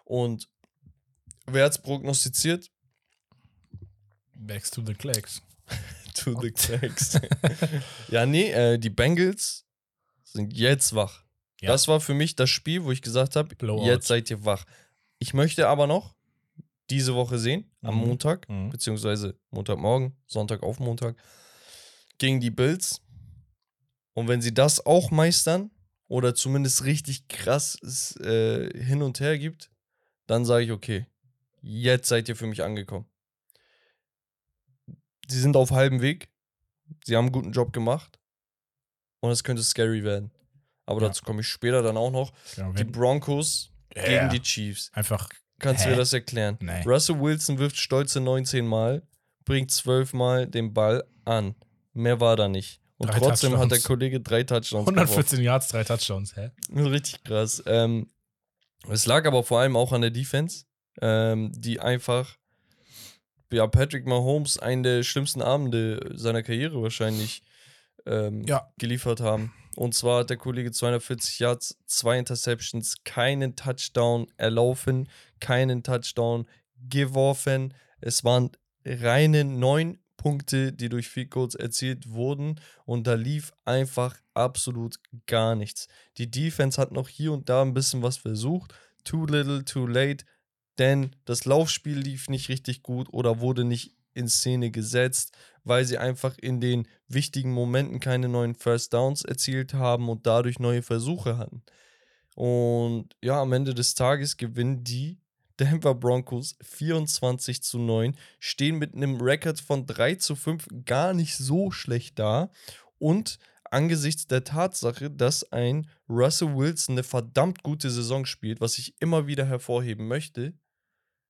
Und wer hat es prognostiziert? Backs to the Clicks. to the text. ja, nee, äh, die Bengals sind jetzt wach. Ja. Das war für mich das Spiel, wo ich gesagt habe, jetzt seid ihr wach. Ich möchte aber noch diese Woche sehen, am Mhm. Montag, Mhm. beziehungsweise Montagmorgen, Sonntag auf Montag, gegen die Bills. Und wenn sie das auch meistern oder zumindest richtig krass äh, hin und her gibt, dann sage ich, okay, jetzt seid ihr für mich angekommen. Sie sind auf halbem Weg. Sie haben einen guten Job gemacht. Und es könnte scary werden. Aber Ja. dazu komme ich später dann auch noch. Genau, Die Broncos Ja. gegen die Chiefs. einfach, Kannst du mir das erklären? Nee. Russell Wilson wirft stolze 19 Mal, bringt 12 Mal den Ball an. Mehr war da nicht. Und Drei trotzdem hat der Touchdowns. Kollege drei Touchdowns geworfen. 114 Yards, drei Touchdowns, hä? Richtig krass. Ähm, es lag aber vor allem auch an der Defense, ähm, die einfach ja, Patrick Mahomes einen der schlimmsten Abende seiner Karriere wahrscheinlich ähm, Ja. geliefert haben. Und zwar hat der Kollege 240 Yards, zwei Interceptions, keinen Touchdown erlaufen, keinen Touchdown geworfen. Es waren reine neun Punkte, die durch Field Goals erzielt wurden und da lief einfach absolut gar nichts. Die Defense hat noch hier und da ein bisschen was versucht. Too little, too late. Denn das Laufspiel lief nicht richtig gut oder wurde nicht in Szene gesetzt, weil sie einfach in den wichtigen Momenten keine neuen First Downs erzielt haben und dadurch neue Versuche hatten. Und ja, am Ende des Tages gewinnen die Denver Broncos 24 zu 9, stehen mit einem Rekord von 3 zu 5 gar nicht so schlecht da. Und angesichts der Tatsache, dass ein Russell Wilson eine verdammt gute Saison spielt, was ich immer wieder hervorheben möchte,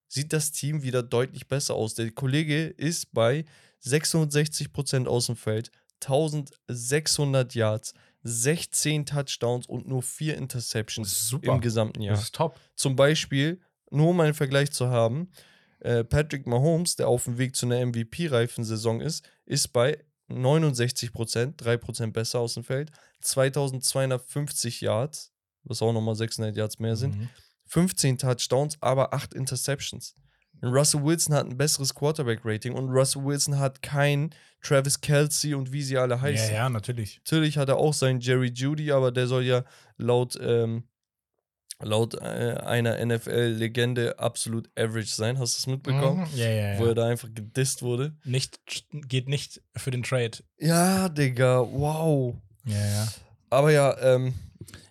sieht das Team wieder deutlich besser aus. Der Kollege ist bei 66% aus dem Feld, 1600 Yards, 16 Touchdowns und nur 4 Interceptions Super. im gesamten Jahr. Das ist top. Zum Beispiel, nur um einen Vergleich zu haben, äh, Patrick Mahomes, der auf dem Weg zu einer MVP-reifen Saison ist, ist bei 69 Prozent, 3 Prozent besser aus dem Feld, 2250 Yards, was auch nochmal 600 Yards mehr sind, Mhm. 15 Touchdowns, aber 8 Interceptions. Und Russell Wilson hat ein besseres Quarterback-Rating und Russell Wilson hat keinen Travis Kelsey und wie sie alle Ja, heißen. ja, natürlich. Natürlich hat er auch seinen Jerry Judy, aber der soll ja laut, ähm, laut äh, einer NFL-Legende absolut average sein. Hast du es mitbekommen? Mhm. Ja, ja, Wo er ja. da einfach gedisst wurde. Nicht, geht nicht für den Trade. Ja, Digga, wow. Ja, ja. Aber ja, ähm,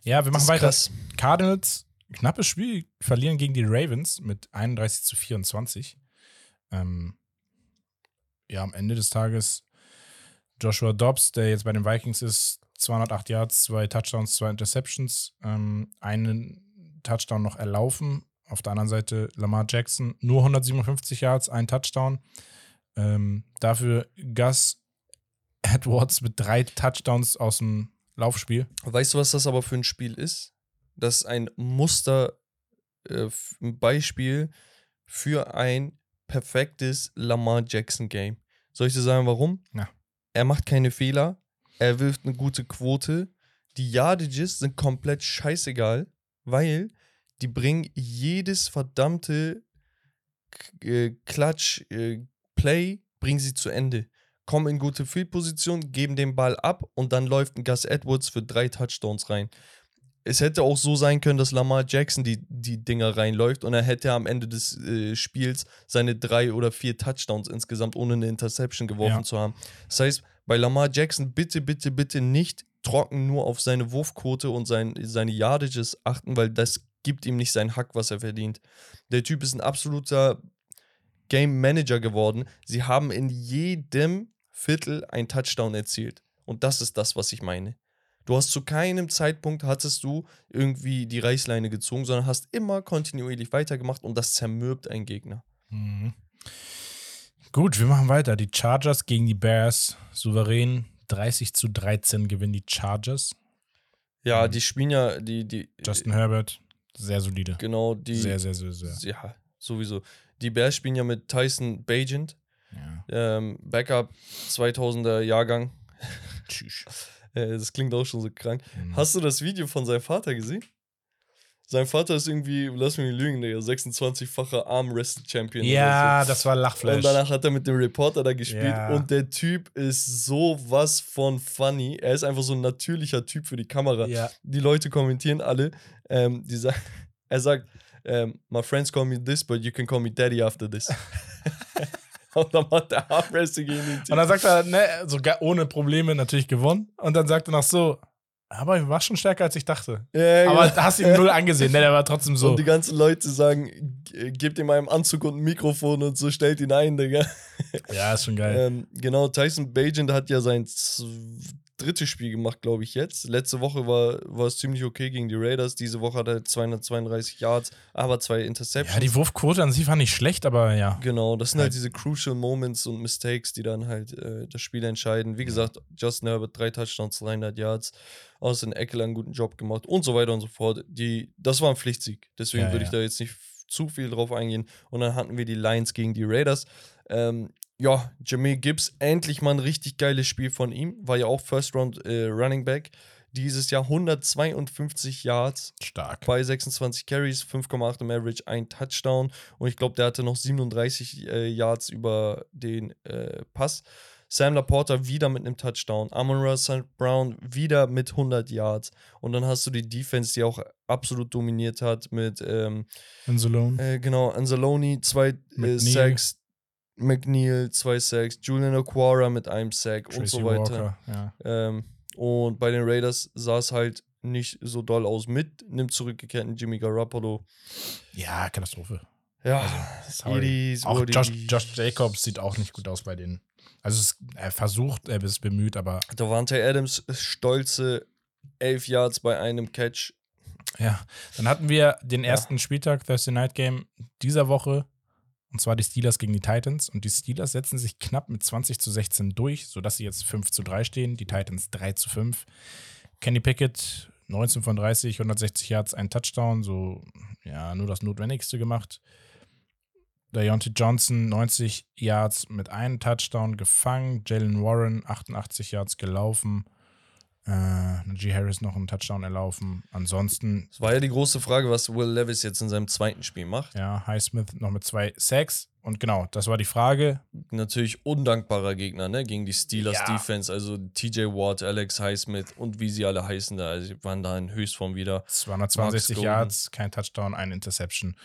Ja, wir machen weiter. krass. Cardinals, knappes Spiel, verlieren gegen die Ravens mit 31 zu 24. Ähm, ja, am Ende des Tages Joshua Dobbs, der jetzt bei den Vikings ist, 208 Yards, zwei Touchdowns, zwei Interceptions, ähm, einen Touchdown noch erlaufen. Auf der anderen Seite Lamar Jackson, nur 157 Yards, ein Touchdown. Ähm, dafür Gus Edwards mit drei Touchdowns aus dem Laufspiel. Weißt du, was das aber für ein Spiel ist? Das ist ein Muster, äh, ein Beispiel für ein perfektes Lamar Jackson Game. Soll ich dir sagen, warum? Ja. Er macht keine Fehler. er wirft eine gute Quote. Die Yardages sind komplett scheißegal, weil die bringen jedes verdammte äh, Clutch äh, Play, bringen sie zu Ende. Kommen in gute Field-Position, geben den Ball ab und dann läuft ein Gus Edwards für drei Touchdowns rein. Es hätte auch so sein können, dass Lamar Jackson die, die Dinger reinläuft und er hätte am Ende des äh, Spiels seine drei oder vier Touchdowns insgesamt ohne eine Interception geworfen Ja. zu haben. Das heißt, bei Lamar Jackson bitte, bitte, bitte nicht trocken nur auf seine Wurfquote und sein, seine Yardages achten, weil das gibt ihm nicht sein Hack, was er verdient. Der Typ ist ein absoluter Game Manager geworden. Sie haben in jedem Viertel ein Touchdown erzielt. Und das ist das, was ich meine. Du hast zu keinem Zeitpunkt hattest du irgendwie die Reißleine gezogen, sondern hast immer kontinuierlich weitergemacht und das zermürbt einen Gegner. Mhm. Gut, wir machen weiter. Die Chargers gegen die Bears. Souverän 30 zu 13 gewinnen die Chargers. Ja, Mhm. die spielen ja, die, die, Justin Herbert, sehr solide. genau, die, Sehr, sehr, sehr, sehr. ja, sowieso. Die Bears spielen ja mit Tyson Bagent, Ja. ähm, Backup 2000er Jahrgang. Tschüss. Äh, das klingt auch schon so krank. Mhm. Hast du das Video von seinem Vater gesehen? Sein Vater ist irgendwie, lass mich nicht lügen, Digga, 26-facher Arm-Wrestle-Champion. Ja, das war Und Lachfleisch. danach hat er mit dem Reporter da gespielt Ja. und der Typ ist sowas von funny. Er ist einfach so ein natürlicher Typ für die Kamera. Ja, Die Leute kommentieren alle. Ähm, die sa er sagt, ähm, my friends call me this, but you can call me daddy after this. und dann macht der Armwrestle gegen den Typ. Und dann sagt er, ne, sogar ohne Probleme natürlich gewonnen. Und dann sagt er noch so, aber ich war schon stärker, als ich dachte. Ja, genau. Aber hast ihm null angesehen, ne, der war trotzdem so. Und die ganzen Leute sagen, gebt ihm einen Anzug und ein Mikrofon und so stellt ihn ein, Digga. Ja, ist schon geil. Ähm, genau, Tyson Bagent hat ja sein drittes Spiel gemacht, glaube ich, jetzt. Letzte Woche war, war es ziemlich okay gegen die Raiders. Diese Woche hat er 232 Yards, aber zwei Interceptions. Ja, die Wurfquote an sich war nicht schlecht, aber ja. Genau, das sind halt Halt. diese crucial Moments und Mistakes, die dann halt äh, das Spiel entscheiden. Wie gesagt, Justin Herbert, drei Touchdowns, 300 Yards, Austin Eckler einen guten Job gemacht und so weiter und so fort. Die, das war ein Pflichtsieg, deswegen Ja, würde ich ja. da jetzt nicht zu viel drauf eingehen. Und dann hatten wir die Lions gegen die Raiders. Ähm, ja, Jameer Gibbs, endlich mal ein richtig geiles Spiel von ihm. War ja auch First Round äh, Running Back. Dieses Jahr 152 Yards, Stark. bei 26 Carries, 5,8 im Average, ein Touchdown. Und ich glaube, der hatte noch 37 äh, Yards über den äh, Pass. Sam Laporta wieder mit einem Touchdown. Amon Russell Brown wieder mit 100 Yards. Und dann hast du die Defense, die auch absolut dominiert hat mit, ähm, Insolone. äh, genau, Anzalone, zwei äh. Sacks. McNeil, zwei Sacks. Julian Aquara mit einem Sack und Tracy so weiter. Walker. Ja. Ähm, und bei den Raiders sah es halt nicht so doll aus mit einem zurückgekehrten Jimmy Garoppolo. ja, Katastrophe. Ja, Also. Idis, Auch Josh. Josh Jacobs sieht auch nicht gut aus bei denen. Also er versucht, er ist bemüht, aber Davante Adams stolze 11 Yards bei einem Catch. ja. Dann hatten wir den ersten Spieltag, Thursday Night Game dieser Woche. Und zwar die Steelers gegen die Titans. Und die Steelers setzen sich knapp mit 20 zu 16 durch, sodass sie jetzt 5 zu 3 stehen. Die Titans 3 zu 5. Kenny Pickett, 19 von 30, 160 Yards, ein Touchdown. So, ja, nur das Notwendigste gemacht. Deontay Johnson, 90 Yards mit einem Touchdown gefangen. Jalen Warren, 88 Yards gelaufen. Äh, Najee Harris noch einen Touchdown erlaufen. Ansonsten, Es war ja die große Frage, was Will Levis jetzt in seinem zweiten Spiel macht. ja, Highsmith noch mit zwei Sacks. Und genau, das war die Frage. Natürlich undankbarer Gegner, ne? Gegen die Steelers Ja. Defense. Also TJ Watt, Alex Highsmith und wie sie alle heißen da. Also waren da in Höchstform wieder. 262 Max Yards, kein Touchdown, ein Interception.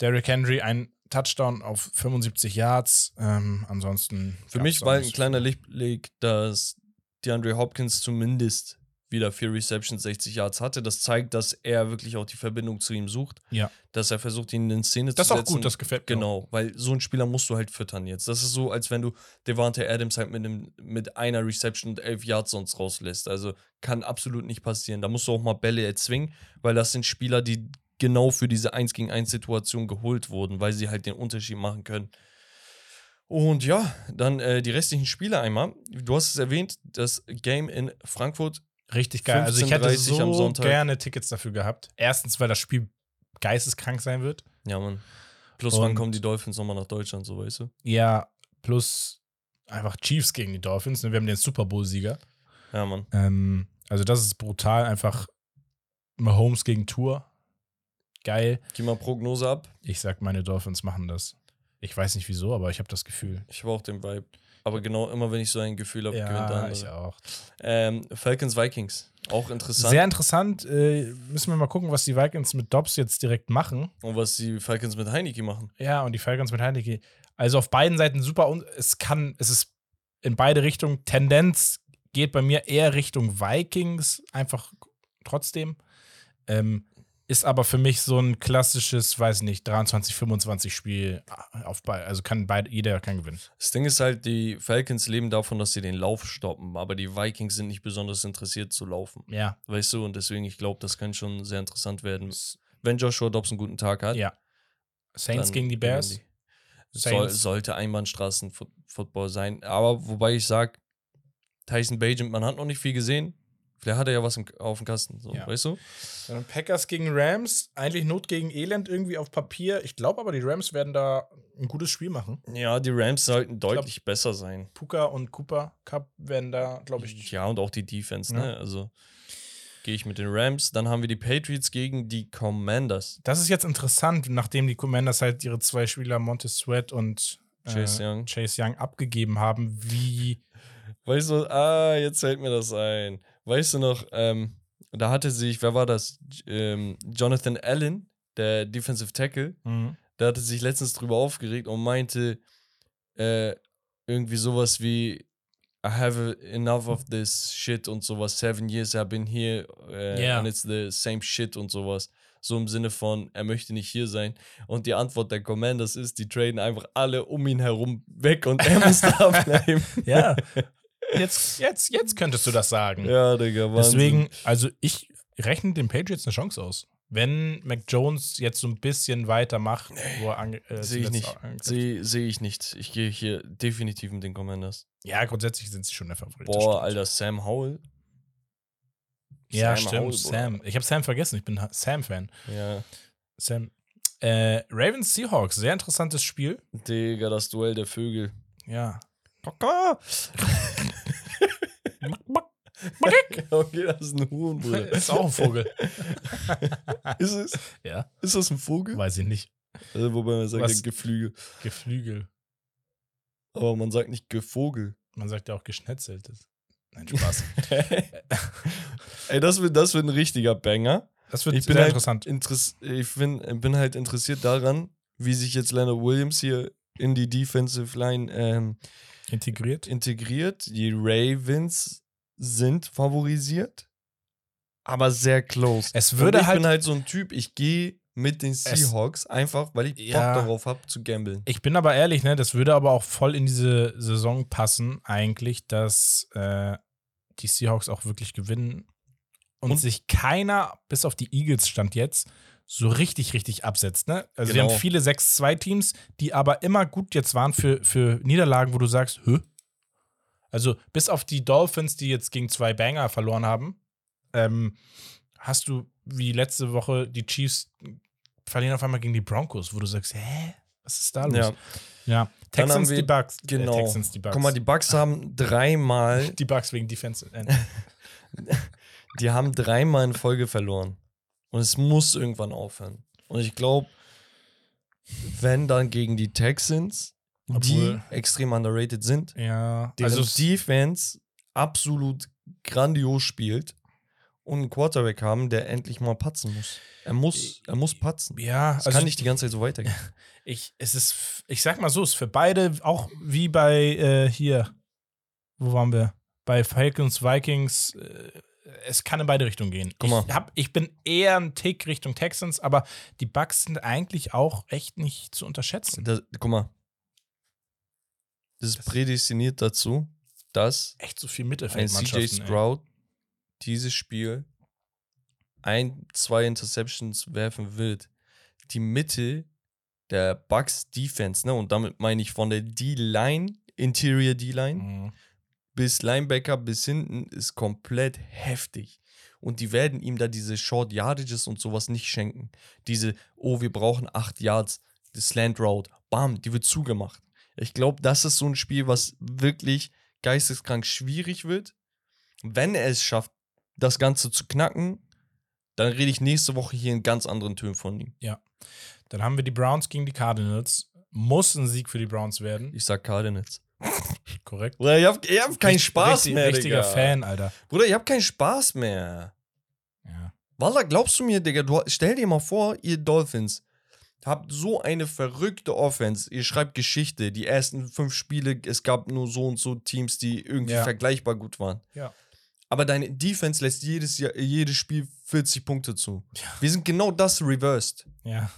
Derrick Henry, ein Touchdown auf 75 Yards. Ähm, ansonsten. Für mich war ein kleiner. Lichtblick, dass DeAndre Hopkins zumindest wieder vier Receptions, 60 Yards hatte. Das zeigt, dass er wirklich auch die Verbindung zu ihm sucht. Ja. Dass er versucht, ihn in Szene Das ist zu auch setzen. gut, das gefällt mir. auch. Genau, weil so einen Spieler musst du halt füttern jetzt. Das ist so, als wenn du Devante Adams halt mit, einem, mit einer Reception und elf Yards sonst rauslässt. Also kann absolut nicht passieren. Da musst du auch mal Bälle erzwingen, weil das sind Spieler, die genau für diese 1 gegen 1 Situation geholt wurden, weil sie halt den Unterschied machen können. Und ja, dann äh, die restlichen Spiele einmal. Du hast es erwähnt, das Game in Frankfurt. Richtig geil. Also ich hätte 15:30 am so Sonntag. gerne Tickets dafür gehabt. Erstens, weil das Spiel geisteskrank sein wird. Ja, Mann. Plus, Und- wann kommen die Dolphins nochmal nach Deutschland, so weißt du? Ja, plus einfach Chiefs gegen die Dolphins. ne? Wir haben den Super Bowl-Sieger. Ja, Mann. Ähm, also, das ist brutal. Einfach Mahomes gegen Tour. Geil. Gib mal Prognose ab. Ich sag, meine Dolphins machen das. Ich weiß nicht wieso, aber ich habe das Gefühl. Ich habe auch den Vibe. Aber genau immer, wenn ich so ein Gefühl habe, gewinnt der Ja, andere. ich auch. Ähm, Falcons Vikings. Auch interessant. Sehr interessant. Äh, müssen wir mal gucken, was die Vikings mit Dobbs jetzt direkt machen. Und was die Falcons mit Heineke machen. Ja, und die Falcons mit Heineke. Also auf beiden Seiten super. Und es kann, es ist in beide Richtungen. Tendenz geht bei mir eher Richtung Vikings, einfach trotzdem. Ähm, ist aber für mich so ein klassisches, weiß nicht, 23, 25 Spiel auf beide. Also kann beide, jeder kann gewinnen. Das Ding ist halt, die Falcons leben davon, dass sie den Lauf stoppen. Aber die Vikings sind nicht besonders interessiert zu laufen. Ja, Weißt du? Und deswegen, ich glaube, das kann schon sehr interessant werden. Wenn Joshua Dobbs einen guten Tag hat. ja. Saints gegen die Bears. die. Soll, sollte Einbahnstraßen-Football sein. Aber wobei ich sage, Tyson Bagent, man hat noch nicht viel gesehen. Vielleicht hat er ja was im, auf dem Kasten. So, Ja. Weißt du? Dann Packers gegen Rams. Eigentlich Not gegen Elend irgendwie auf Papier. Ich glaube aber, die Rams werden da ein gutes Spiel machen. Ja, die Rams sollten deutlich besser sein. Puka und Cooper Cup werden da, glaube ich, Ja, und auch die Defense, Ja. ne? Also gehe ich mit den Rams. Dann haben wir die Patriots gegen die Commanders. Das ist jetzt interessant, nachdem die Commanders halt ihre zwei Spieler Montez Sweat und äh, Chase Young. Chase Young abgegeben haben, wie Weißt du, ah, jetzt fällt mir das ein. Weißt du noch, ähm, da hatte sich, wer war das? Ähm, Jonathan Allen, der Defensive Tackle, der hatte sich letztens drüber aufgeregt und meinte äh, irgendwie sowas wie I have enough of this shit und sowas. Seven years I've been here äh, Ja. and it's the same shit und sowas. So im Sinne von, er möchte nicht hier sein. Und die Antwort der Commanders ist, die traden einfach alle um ihn herum weg und er muss da bleiben. ja. Jetzt, jetzt, jetzt könntest du das sagen. Ja, Digga, Wahnsinn. Deswegen, also ich rechne den Patriots eine Chance aus. Wenn Mac Jones jetzt so ein bisschen weitermacht, wo er ange äh, Sehe ich nicht. Sehe seh ich nicht. Ich gehe hier definitiv mit den Commanders. Ja, grundsätzlich sind sie schon der Favorit. Boah, stimmt. Alter, Sam Howell. Ja, Sam stimmt. Howell. Sam. Ich habe Sam vergessen. Ich bin Sam-Fan. Ja. Sam. Äh, Ravens Seahawks, sehr interessantes Spiel. Digga, das Duell der Vögel. Ja. okay, das ist ein Huhn, Bruder. ist auch ein Vogel. ist es? ja, Ist das ein Vogel? weiß ich nicht. Also, wobei man sagt Was? ja Geflügel. Geflügel. Aber man sagt nicht Gevogel. Man sagt ja auch geschnetzeltes. Nein, Spaß. Ey, das wird, das wird ein richtiger Banger. Das wird Ich bin sehr halt interessant. Interess ich bin, bin halt interessiert daran, wie sich jetzt Leonard Williams hier in die Defensive Line ähm, Integriert. integriert. Die Ravens sind favorisiert, aber sehr close. Es Und würde ich halt- bin halt so ein Typ, ich gehe mit den Seahawks einfach, weil ich Bock Ja. darauf habe zu gamblen. Ich bin aber ehrlich, ne, das würde aber auch voll in diese Saison passen, eigentlich, dass äh, die Seahawks auch wirklich gewinnen und, Und- sich keiner, bis auf die Eagles stand jetzt, so richtig, richtig absetzt. Ne? Also wir Genau. haben viele 6-2-Teams, die aber immer gut jetzt waren für, für Niederlagen, wo du sagst, hä? Also bis auf die Dolphins, die jetzt gegen zwei Banger verloren haben, ähm, hast du wie letzte Woche die Chiefs verlieren auf einmal gegen die Broncos, wo du sagst, hä? Was ist da los? Ja, Ja, Dann Texans haben wir- die Bucks. genau. Äh, Texans die Bucks. Guck mal, die Bucks haben dreimal, die Bucks wegen Defense. End. die haben dreimal in Folge verloren. Und es muss irgendwann aufhören. Und ich glaube, wenn dann gegen die Texans, die Obwohl- extrem underrated sind, ja, deren also Defense absolut grandios spielt und einen Quarterback haben, der endlich mal patzen muss. Er muss, er muss patzen. ja, Es also kann nicht die ganze Zeit so weitergehen. ich, es ist, ich sag mal so, es ist für beide auch wie bei äh, hier, wo waren wir? Bei Falcons, Vikings, äh, es kann in beide Richtungen gehen. Ich, hab, ich bin eher ein Tick Richtung Texans, aber die Bucks sind eigentlich auch echt nicht zu unterschätzen. Das, guck mal. Das ist Das- prädestiniert dazu, dass Echt so viel ein Mittelfeldmannschaften. CJ ey. Stroud dieses Spiel ein, zwei Interceptions werfen wird. Die Mitte der Bucks Defense, ne, und damit meine ich von der D-Line, Interior D-Line, Mhm. Bis Linebacker bis hinten ist komplett heftig. Und die werden ihm da diese Short Yardages und sowas nicht schenken. Diese, oh, wir brauchen acht Yards, das Slant Route, bam, die wird zugemacht. Ich glaube, das ist so ein Spiel, was wirklich geisteskrank schwierig wird. wenn er es schafft, das Ganze zu knacken, dann rede ich nächste Woche hier in ganz anderen Tönen von ihm. Dann haben wir die Browns gegen die Cardinals. Muss ein Sieg für die Browns werden. Ich sag Cardinals. Korrekt. Bruder, ihr habt, ihr habt keinen Richtig- Spaß richtig, mehr, Richtiger Digga. Fan, Alter. Bruder, ihr habt keinen Spaß mehr. Ja. Wallah, glaubst du mir, Digga, du, stell dir mal vor, ihr Dolphins habt so eine verrückte Offense. Ihr schreibt Geschichte. Die ersten fünf Spiele, es gab nur so und so Teams, die irgendwie Ja. vergleichbar gut waren. Ja. Aber deine Defense lässt jedes, Jahr, jedes Spiel 40 Punkte zu. Ja. Wir sind genau das reversed. Ja.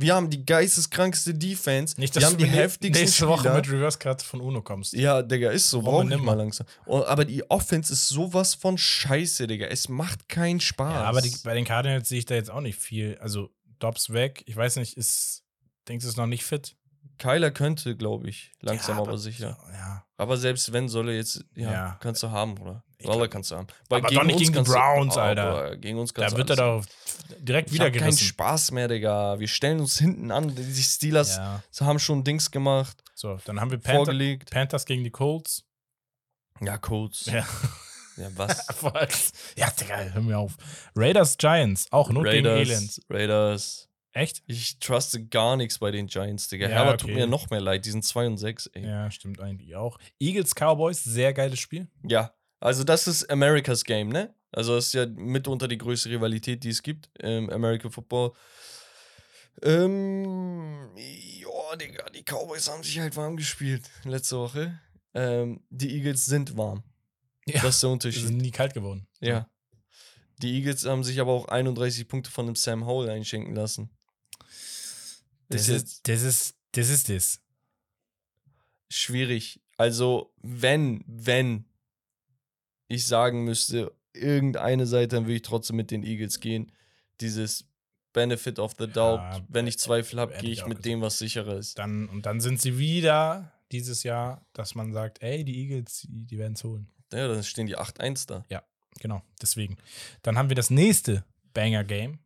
Wir haben die geisteskrankste Defense. Nicht, wir dass haben du die heftigsten nächste Woche Spieler. mit Reverse Cut von Uno kommst. Ja, Digga, ist so. Brauchen wir wir mal langsam. Aber die Offense ist sowas von scheiße, Digga. Es macht keinen Spaß. Ja, aber die, bei den Cardinals sehe ich da jetzt auch nicht viel. Also, Dobbs weg. Ich weiß nicht, ist. Denkst du, ist noch nicht fit? Kyler könnte, glaube ich. Langsam, Ja, aber, sicher. Ja. Aber selbst wenn, soll er jetzt. Ja, Ja. kannst du haben, oder? Waller glaub- kannst du haben. Aber doch nicht gegen die du- Browns, Oh, Alter. Gegen uns kannst Da du wird er doch direkt wieder hab keinen gerissen. Spaß mehr, Digga. Wir stellen uns hinten an. Die Steelers haben schon Dings gemacht, So, dann haben wir Panther, vorgelegt. Panthers gegen die Colts. Ja, Colts. Ja, Ja. was? ja, Digga, hör mir auf. Raiders Giants, auch nur gegen Elend. Raiders. Echt? Ich truste gar nichts bei den Giants, Digga. Ja, Herbert tut okay. mir noch mehr leid. Die sind 2 und 6, ey. Ja, stimmt eigentlich auch. Eagles Cowboys, sehr geiles Spiel. Ja, also das ist America's Game, ne? Also das ist ja mitunter die größte Rivalität, die es gibt im American Football. Ähm, ja, Digga, die Cowboys haben sich halt warm gespielt letzte Woche. Ähm, die Eagles sind warm. Ja. Das ist der Die Unterschied. sind nie kalt geworden. Ja. Die Eagles haben sich aber auch 31 Punkte von dem Sam Howell einschenken lassen. Das Ist ist, das ist, das ist das. schwierig. Also, wenn, wenn ich sagen müsste, irgendeine Seite, dann würde ich trotzdem mit den Eagles gehen. Dieses Benefit of the Doubt. Ja, wenn ich Zweifel habe, gehe ich mit gesagt. dem, was sicherer ist. Dann, und dann sind sie wieder dieses Jahr, dass man sagt, ey, die Eagles, die, werden es holen. Ja, dann stehen die 8-1 da. Genau, deswegen. Dann haben wir das nächste Banger-Game.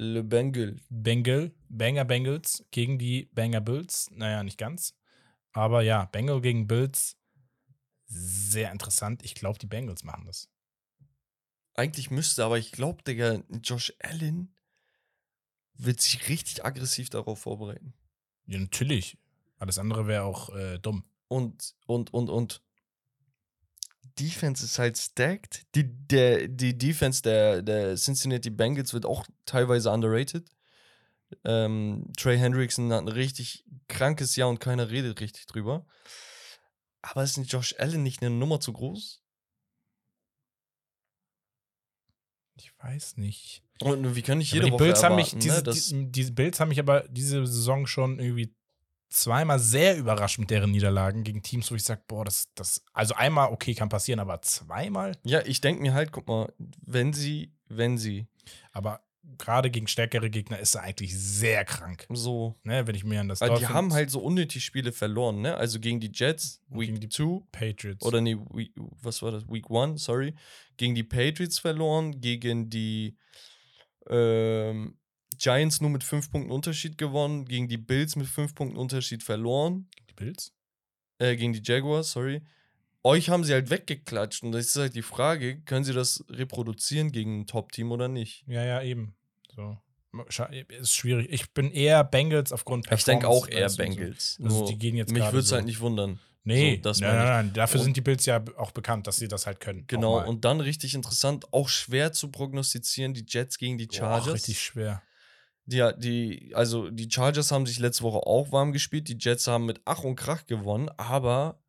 Le Bengal. Bengal, Banger Bengals gegen die Banger Bills. Naja, nicht ganz. Aber ja, Bengal gegen Bills. Sehr interessant. Ich glaube, die Bengals machen das. Eigentlich müsste, aber ich glaube, Digga, Josh Allen wird sich richtig aggressiv darauf vorbereiten. Ja, natürlich. Alles andere wäre auch äh, dumm. Und, und, und, und Defense ist halt stacked. Die, der, die Defense der, der Cincinnati Bengals wird auch teilweise underrated. Ähm, Trey Hendrickson hat ein richtig krankes Jahr und keiner redet richtig drüber. Aber ist nicht Josh Allen nicht eine Nummer zu groß? Ich weiß nicht. Und können nicht Aber jede die Woche Bills haben mich, erwarten, diese, ne, die, diese Bills haben mich aber diese Saison schon irgendwie zweimal sehr überrascht mit deren Niederlagen gegen Teams, wo ich sage, boah, das, das, also einmal, okay, kann passieren, aber zweimal? Ja, ich denke mir halt, guck mal, wenn sie, wenn sie Aber gerade gegen stärkere Gegner ist er eigentlich sehr krank. so Ne, wenn ich mir an das Weil die haben halt so unnötig Spiele verloren, ne? Also gegen die Jets, Week gegen die 2, Patriots. oder nee, Week, was war das? Week 1, sorry. Gegen die Patriots verloren, gegen die ähm, Giants nur mit 5 Punkten Unterschied gewonnen, gegen die Bills mit 5 Punkten Unterschied verloren, die Bills? äh, gegen die Jaguars, sorry. Euch haben sie halt weggeklatscht und das ist halt die Frage, können sie das reproduzieren gegen ein Top-Team oder nicht? Ja, ja, eben. So. Ist schwierig. Ich bin eher Bengals aufgrund Ich denke auch eher Bengals. So. Also die gehen jetzt mich würde es so. halt nicht wundern. Nee, So, das nein, nein, nein. Dafür Und- sind die Bills ja auch bekannt, dass sie das halt können. Genau, und dann richtig interessant, auch schwer zu prognostizieren, die Jets gegen die Chargers. richtig schwer. Ja, die, also die Chargers haben sich letzte Woche auch warm gespielt, die Jets haben mit Ach und Krach gewonnen, aber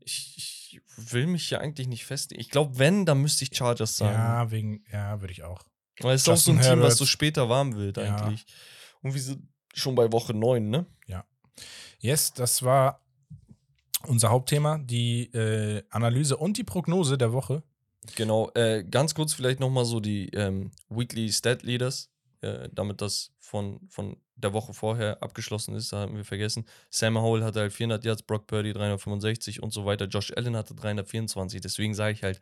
ich, ich will mich hier eigentlich nicht festlegen. Ich glaube, wenn, dann müsste ich Chargers sagen. Ja, wegen, ja, würde ich auch. Weil es ist auch so ein Team, was so später warm wird Ja. eigentlich. Und wir sind schon bei Woche 9, ne? Yes, das war unser Hauptthema, die äh, Analyse und die Prognose der Woche. Genau, äh, ganz kurz vielleicht nochmal so die ähm, Weekly Stat Leaders, äh, damit das von, von der Woche vorher abgeschlossen ist, da haben wir vergessen. Sam Howell hatte halt 400 Yards, Brock Purdy 365 und so weiter. Josh Allen hatte 324, deswegen sage ich halt,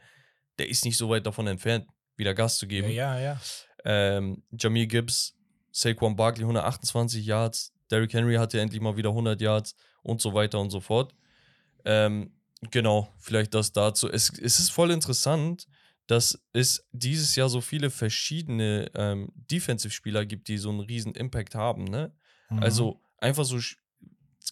der ist nicht so weit davon entfernt, wieder Gas zu geben. Ja, ja, ja. Ähm, Jamir Gibbs, Saquon Barkley 128 Yards, Derrick Henry hatte endlich mal wieder 100 Yards und so weiter und so fort. Ähm, Genau, vielleicht das dazu. Es, es ist voll interessant, dass es dieses Jahr so viele verschiedene ähm, Defensive-Spieler gibt, die so einen riesen Impact haben. Ne? Mhm. Also einfach so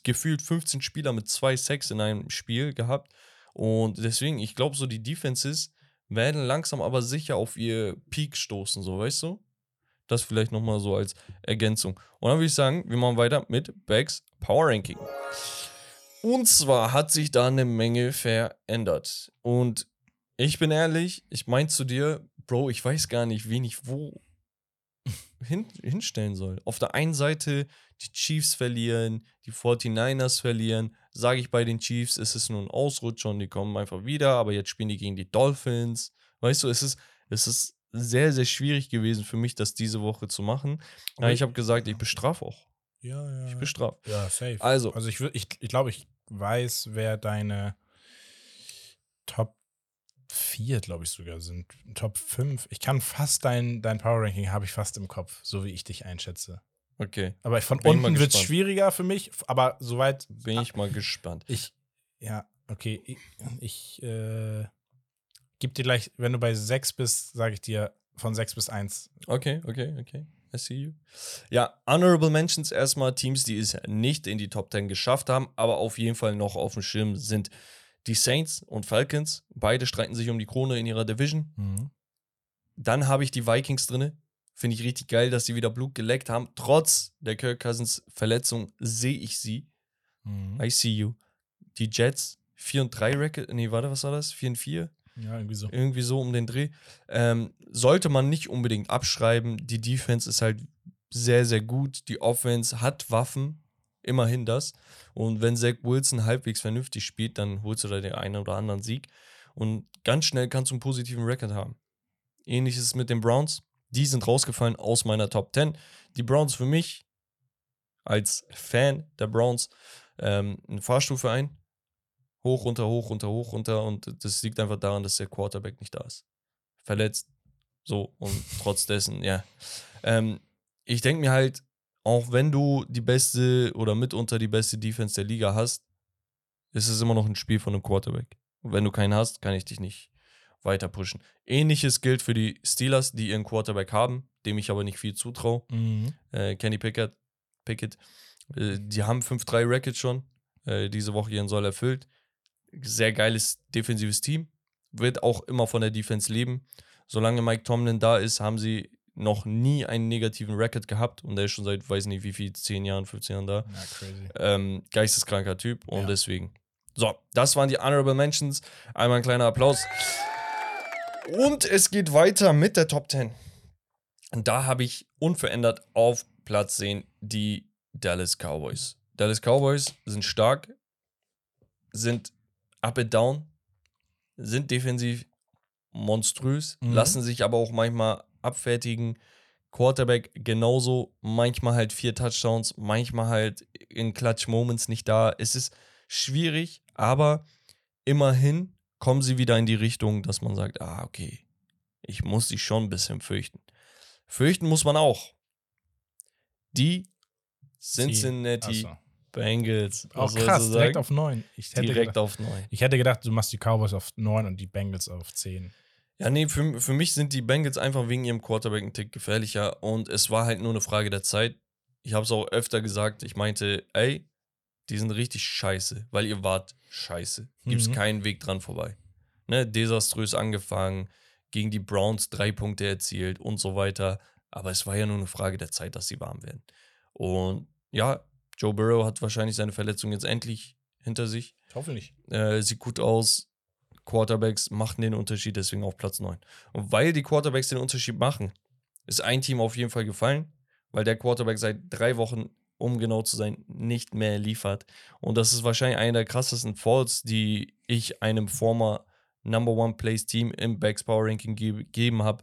gefühlt 15 Spieler mit zwei Sacks in einem Spiel gehabt. Und deswegen, ich glaube, so die Defenses werden langsam aber sicher auf ihr Peak stoßen, so weißt du? Das vielleicht nochmal so als Ergänzung. Und dann würde ich sagen, wir machen weiter mit Bags Power Ranking. Und zwar hat sich da eine Menge verändert. Und ich bin ehrlich, ich mein zu dir, Bro, ich weiß gar nicht, wen ich wo hin, hinstellen soll. Auf der einen Seite die Chiefs verlieren, die 49ers verlieren. Sage ich bei den Chiefs, es ist nur ein Ausrutscher und die kommen einfach wieder, aber jetzt spielen die gegen die Dolphins. Weißt du, es ist, es ist sehr, sehr schwierig gewesen für mich, das diese Woche zu machen. Ja, ich habe gesagt, ich bestrafe auch. Ja, ja. Ich bestrafe. Ja, safe. Also. also ich, ich, ich glaube, ich weiß, wer deine Top 4, glaube ich sogar sind. Top 5. Ich kann fast dein, dein Power Ranking habe ich fast im Kopf, so wie ich dich einschätze. Okay, Aber von Bin unten wird es schwieriger für mich, aber soweit bin ich mal gespannt. ich, ja, okay, ich, ich äh, gib dir gleich, wenn du bei 6 bist, sage ich dir von 6 bis 1. Okay, okay, okay. I see you. Ja, Honorable Mentions erstmal Teams, die es nicht in die Top 10 geschafft haben, aber auf jeden Fall noch auf dem Schirm sind die Saints und Falcons. Beide streiten sich um die Krone in ihrer Division. Mhm. Dann habe ich die Vikings drinne. Finde ich richtig geil, dass sie wieder Blut geleckt haben. Trotz der Kirk Cousins Verletzung sehe ich sie. Mhm. I see you. Die Jets 4 und 3 Record. Nee, warte, was war das? 4 und 4? Ja, irgendwie so. irgendwie so um den Dreh. Ähm, sollte man nicht unbedingt abschreiben. Die Defense ist halt sehr, sehr gut. Die Offense hat Waffen. Immerhin das. Und wenn Zach Wilson halbwegs vernünftig spielt, dann holst du da den einen oder anderen Sieg. Und ganz schnell kannst du einen positiven Rekord haben. Ähnliches mit den Browns. Die sind rausgefallen aus meiner Top 10. Die Browns für mich als Fan der Browns ähm, eine Fahrstufe ein. Hoch, runter, hoch, runter, hoch, runter. Und das liegt einfach daran, dass der Quarterback nicht da ist. Verletzt. So. Und trotz dessen, ja. Ähm, ich denke mir halt, auch wenn du die beste oder mitunter die beste Defense der Liga hast, ist es immer noch ein Spiel von einem Quarterback. Und wenn du keinen hast, kann ich dich nicht weiter pushen. Ähnliches gilt für die Steelers, die ihren Quarterback haben, dem ich aber nicht viel zutraue. Mhm. Äh, Kenny Pickett, Pickett. Äh, die haben 5-3 Racket schon. Äh, diese Woche ihren Soll erfüllt. Sehr geiles defensives Team. Wird auch immer von der Defense leben. Solange Mike Tomlin da ist, haben sie noch nie einen negativen Racket gehabt. Und der ist schon seit, weiß nicht wie viel, 10 Jahren, 15 Jahren da. Ja, crazy. Ähm, geisteskranker Typ. Und Ja. deswegen. So, das waren die Honorable Mentions. Einmal ein kleiner Applaus. Und es geht weiter mit der Top 10. Und da habe ich unverändert auf Platz 10 die Dallas Cowboys. Dallas Cowboys sind stark, sind up and down, sind defensiv monströs, Mhm. lassen sich aber auch manchmal abfertigen. Quarterback genauso, manchmal halt vier Touchdowns, manchmal halt in Clutch Moments nicht da. Es ist schwierig, aber immerhin kommen sie wieder in die Richtung, dass man sagt, ah, okay, ich muss sie schon ein bisschen fürchten. Fürchten muss man auch. Die Cincinnati. Bengals. Auch Was sollst krass, direkt auf 9. Ich hätte, direkt gedacht, auf 9. ich hätte gedacht, du machst die Cowboys auf 9 und die Bengals auf 10. Ja, nee, für, für mich sind die Bengals einfach wegen ihrem Quarterback ein Tick gefährlicher und es war halt nur eine Frage der Zeit. Ich habe es auch öfter gesagt, ich meinte, ey, die sind richtig scheiße, weil ihr wart scheiße. Gibt's Mhm. keinen Weg dran vorbei. Ne, desaströs angefangen, gegen die Browns drei Punkte erzielt und so weiter. Aber es war ja nur eine Frage der Zeit, dass sie warm werden. Und ja, Joe Burrow hat wahrscheinlich seine Verletzung jetzt endlich hinter sich. Hoffentlich. Äh, sieht gut aus. Quarterbacks machen den Unterschied, deswegen auf Platz 9. Und weil die Quarterbacks den Unterschied machen, ist ein Team auf jeden Fall gefallen, weil der Quarterback seit drei Wochen, um genau zu sein, nicht mehr liefert. Und das ist wahrscheinlich einer der krassesten Falls, die ich einem former Number One Place Team im Backs Power Ranking ge gegeben habe.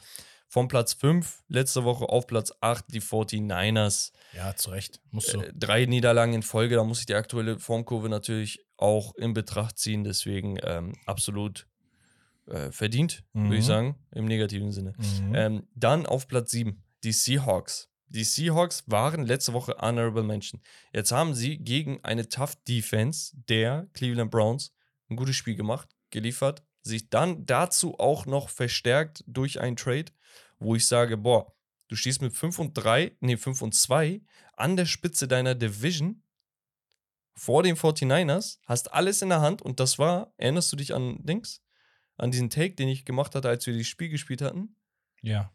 Von Platz 5 letzte Woche auf Platz 8 die 49ers. Ja, zu Recht. Musst du. Äh, drei Niederlagen in Folge, da muss ich die aktuelle Formkurve natürlich auch in Betracht ziehen. Deswegen ähm, absolut äh, verdient, würde ich Mhm. sagen, im negativen Sinne. Mhm. Ähm, dann auf Platz 7, die Seahawks. Die Seahawks waren letzte Woche Honorable Mention. Jetzt haben sie gegen eine Tough Defense der Cleveland Browns ein gutes Spiel gemacht, geliefert, sich dann dazu auch noch verstärkt durch einen Trade, wo ich sage, boah, du stehst mit 5 und 3, nee, 5 und 2 an der Spitze deiner Division vor den 49ers, hast alles in der Hand und das war, erinnerst du dich an Dings? An diesen Take, den ich gemacht hatte, als wir das Spiel gespielt hatten? Ja.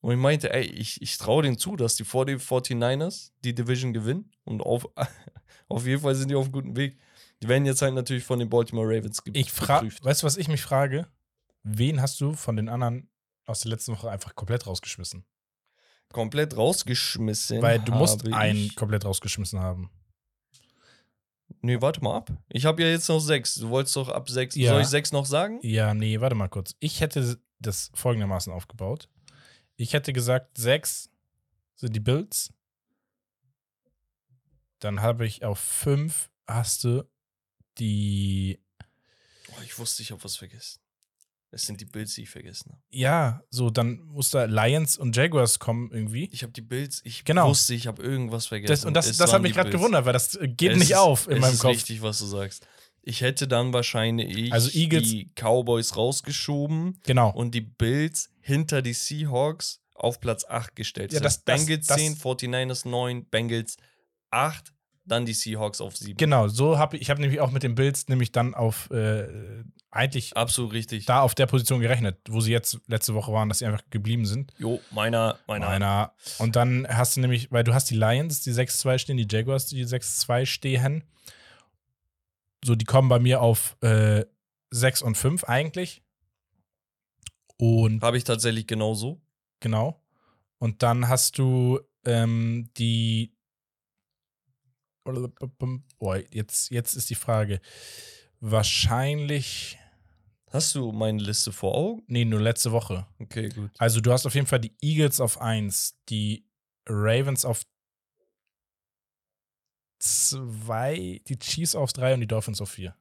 Und ich meinte, ey, ich, ich traue denen zu, dass die vor den 49ers die Division gewinnen. Und auf, auf jeden Fall sind die auf einem guten Weg. Die werden jetzt halt natürlich von den Baltimore Ravens ge Ich frage, geprüft. weißt du, was ich mich frage? Wen hast du von den anderen aus der letzten Woche einfach komplett rausgeschmissen? Komplett rausgeschmissen. Weil du musst habe einen ich- komplett rausgeschmissen haben. Nee, warte mal ab. Ich habe ja jetzt noch sechs. Du wolltest doch ab sechs. Ja. Soll ich sechs noch sagen? Ja, nee, warte mal kurz. Ich hätte das folgendermaßen aufgebaut. Ich hätte gesagt, sechs sind die Bills. Dann habe ich auf fünf hast du die, Oh, ich wusste, ich habe was vergessen. Es sind die Bills, die ich vergessen habe. ja, so, dann muss da Lions und Jaguars kommen irgendwie. Ich habe die Bills, ich Genau. wusste, ich habe irgendwas vergessen. Das, und das, das hat mich gerade gewundert, weil das äh, geht Es nicht ist- auf in es meinem ist Kopf. richtig, was du sagst. Ich hätte dann wahrscheinlich Also Eagles- die Cowboys rausgeschoben Genau. und die Bills hinter die Seahawks auf Platz 8 gestellt. Ja, das, das- das- Bengals das- 10, 49ers 9, Bengals 8, dann die Seahawks auf 7. Genau, so habe ich, ich habe nämlich auch mit den Bills nämlich dann auf äh, eigentlich Absolut richtig. da auf der Position gerechnet, wo sie jetzt letzte Woche waren, dass sie einfach geblieben sind. Jo, meiner, meiner. Einer. Und dann hast du nämlich, weil du hast die Lions, die 6-2 stehen, die Jaguars, die 6-2 stehen. So, die kommen bei mir auf äh, 6 und 5 eigentlich. Und Habe ich tatsächlich genauso. genau. Und dann hast du ähm, die. Boah, jetzt, jetzt ist die Frage. Wahrscheinlich. Hast du meine Liste vor Augen? Nee, nur letzte Woche. Okay, gut. Also du hast auf jeden Fall die Eagles auf 1, die Ravens auf 2, die Chiefs auf 3 und die Dolphins auf 4.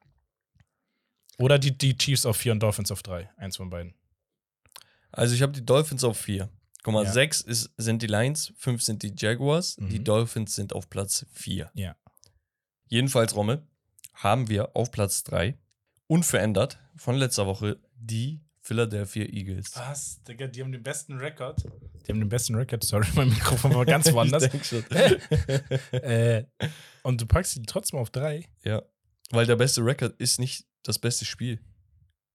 Oder die, die Chiefs auf 4 und Dolphins auf 3. Eins von beiden. Also ich habe die Dolphins auf 4. Guck mal, Ja. 6 ist, sind die Lions, 5 sind die Jaguars, die Mhm. Dolphins sind auf Platz 4. Ja. Jedenfalls, Rommel, haben wir auf Platz 3 unverändert von letzter Woche die Philadelphia Eagles. Was? Digga, die haben den besten Rekord. Die haben den besten Rekord. Sorry, mein Mikrofon war ganz woanders. Äh, und du packst sie trotzdem auf 3. ja, weil der beste Rekord ist nicht das beste Spiel.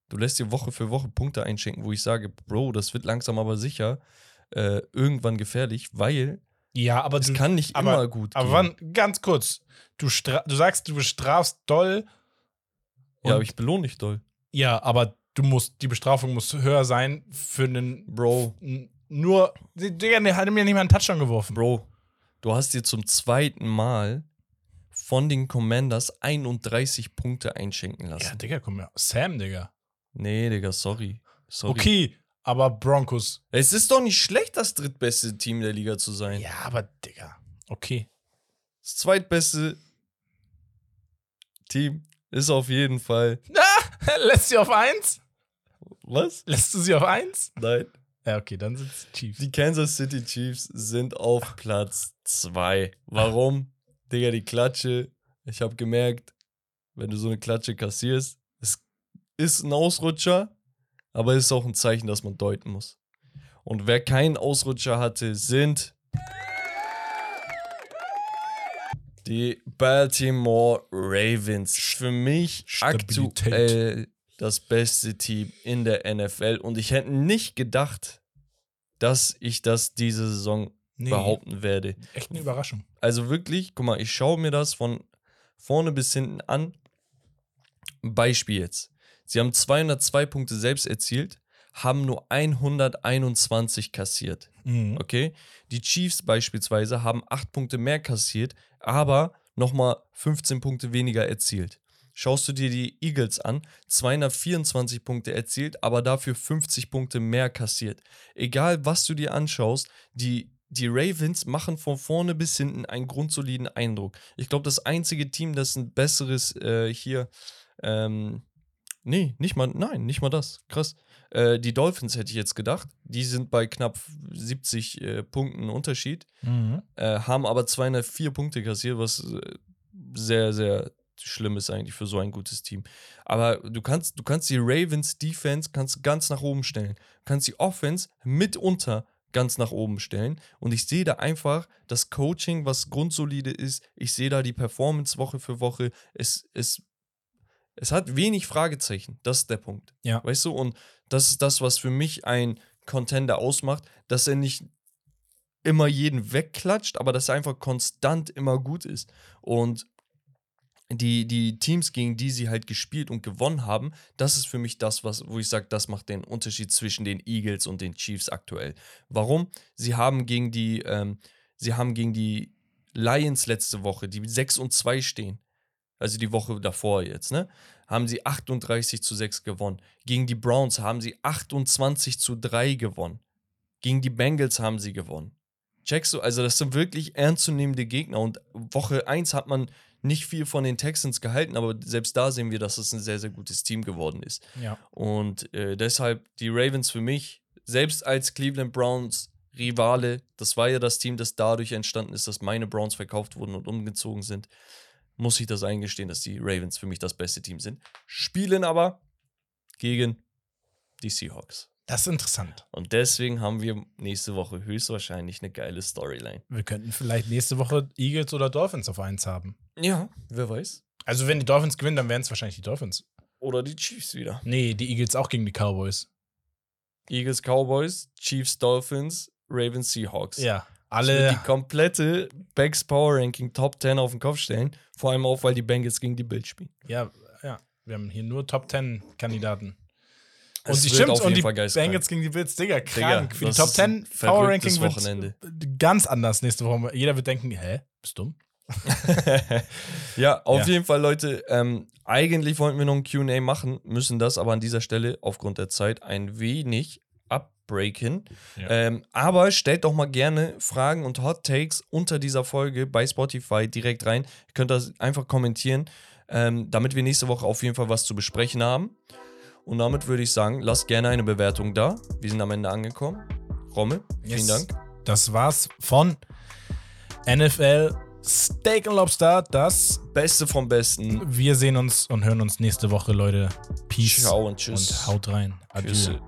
Du lässt dir Woche für Woche Punkte einschenken, wo ich sage, Bro, das wird langsam aber sicher äh, irgendwann gefährlich, weil Ja, aber es du. kann nicht aber- immer gut aber gehen. wann, ganz kurz. Du, du sagst, du bestrafst doll. ja, aber ich belohne dich doll. Ja, aber du musst, die Bestrafung muss höher sein für einen. Bro, Nur. Digga, der hat mir nicht mal einen Touchdown geworfen. Bro, du hast dir zum zweiten Mal von den Commanders 31 Punkte einschenken lassen. Ja, Digga, komm her. Sam, Digga. Nee, Digga, sorry. sorry. Okay, aber Broncos. Es ist doch nicht schlecht, das drittbeste Team der Liga zu sein. Ja, aber Digga. Okay. Das zweitbeste Team ist auf jeden Fall. Lässt sie auf 1? Was? Lässt du sie auf 1? Nein. Ja, okay, dann sind es Chiefs. Die Kansas City Chiefs sind auf Platz 2. Warum? Digga, die Klatsche. Ich habe gemerkt, wenn du so eine Klatsche kassierst, es ist ein Ausrutscher, aber es ist auch ein Zeichen, das man deuten muss. Und wer keinen Ausrutscher hatte, sind die Baltimore Ravens. Für mich Stabilität. aktuell das beste Team in der NFL. Und ich hätte nicht gedacht, dass ich das diese Saison Nee, behaupten werde. echt eine Überraschung. Also wirklich, guck mal, ich schaue mir das von vorne bis hinten an. Beispiel jetzt. Sie haben 202 Punkte selbst erzielt, haben nur 121 kassiert. Mhm. Okay? Die Chiefs beispielsweise haben 8 Punkte mehr kassiert, aber nochmal 15 Punkte weniger erzielt. Schaust du dir die Eagles an, 224 Punkte erzielt, aber dafür 50 Punkte mehr kassiert. Egal, was du dir anschaust, die, die Ravens machen von vorne bis hinten einen grundsoliden Eindruck. Ich glaube, das einzige Team, das ein besseres äh, hier, ähm, nee, nicht mal, nein, nicht mal das. Krass. Äh, die Dolphins hätte ich jetzt gedacht. Die sind bei knapp 70 äh, Punkten Unterschied, Mhm. äh, haben aber 204 Punkte kassiert, was äh, sehr, sehr schlimm ist eigentlich für so ein gutes Team. Aber du kannst, du kannst die Ravens Defense kannst ganz nach oben stellen. Du kannst die Offense mitunter ganz nach oben stellen. Und ich sehe da einfach das Coaching, was grundsolide ist. Ich sehe da die Performance Woche für Woche. Es, es, es hat wenig Fragezeichen. Das ist der Punkt. Ja. Weißt du? Und das ist das, was für mich ein Contender ausmacht, dass er nicht immer jeden wegklatscht, aber dass er einfach konstant immer gut ist. Und die, die Teams, gegen die sie halt gespielt und gewonnen haben, das ist für mich das, was, wo ich sage, das macht den Unterschied zwischen den Eagles und den Chiefs aktuell. Warum? Sie haben gegen die, ähm, sie haben gegen die Lions letzte Woche, die 6 und 2 stehen, also die Woche davor jetzt, ne? Haben sie 38 zu 6 gewonnen. Gegen die Browns haben sie 28 zu 3 gewonnen. Gegen die Bengals haben sie gewonnen. Checkst du? Also, das sind wirklich ernstzunehmende Gegner. Und Woche 1 hat man nicht viel von den Texans gehalten, aber selbst da sehen wir, dass es ein sehr, sehr gutes Team geworden ist. Ja. Und äh, deshalb die Ravens für mich, selbst als Cleveland Browns Rivale, das war ja das Team, das dadurch entstanden ist, dass meine Browns verkauft wurden und umgezogen sind, muss ich das eingestehen, dass die Ravens für mich das beste Team sind. Spielen aber gegen die Seahawks. Das ist interessant. Und deswegen haben wir nächste Woche höchstwahrscheinlich eine geile Storyline. Wir könnten vielleicht nächste Woche Eagles oder Dolphins auf eins haben. Ja, wer weiß. Also, wenn die Dolphins gewinnen, dann wären es wahrscheinlich die Dolphins. Oder die Chiefs wieder. Nee, die Eagles auch gegen die Cowboys. Eagles, Cowboys, Chiefs, Dolphins, Ravens, Seahawks. Ja. Alle. die komplette Becks Power Ranking Top 10 auf den Kopf stellen. Vor allem auch, weil die Bengals gegen die Bills spielen. Ja, ja. Wir haben hier nur Top 10 Kandidaten. Und Es die stimmt, und die. Bengals gegen die Bills, Digga, krank. Für die Top ist 10 ein Power Ranking Wochenende. wird ganz anders nächste Woche. Jeder wird denken, hä, bist dumm? ja, auf Ja. jeden Fall, Leute. Ähm, eigentlich wollten wir noch ein QA machen, müssen das aber an dieser Stelle aufgrund der Zeit ein wenig abbreaken. Ja. Ähm, aber stellt doch mal gerne Fragen und Hot Takes unter dieser Folge bei Spotify direkt rein. Ihr könnt das einfach kommentieren, ähm, damit wir nächste Woche auf jeden Fall was zu besprechen haben. Und damit würde ich sagen, lasst gerne eine Bewertung da. Wir sind am Ende angekommen. Rommel, vielen Yes. Dank. Das war's von NFL Steak and Lobster. Das. Beste vom Besten. Wir sehen uns und hören uns nächste Woche, Leute. Peace. Ciao und tschüss. Und haut rein. Adieu. Küsse.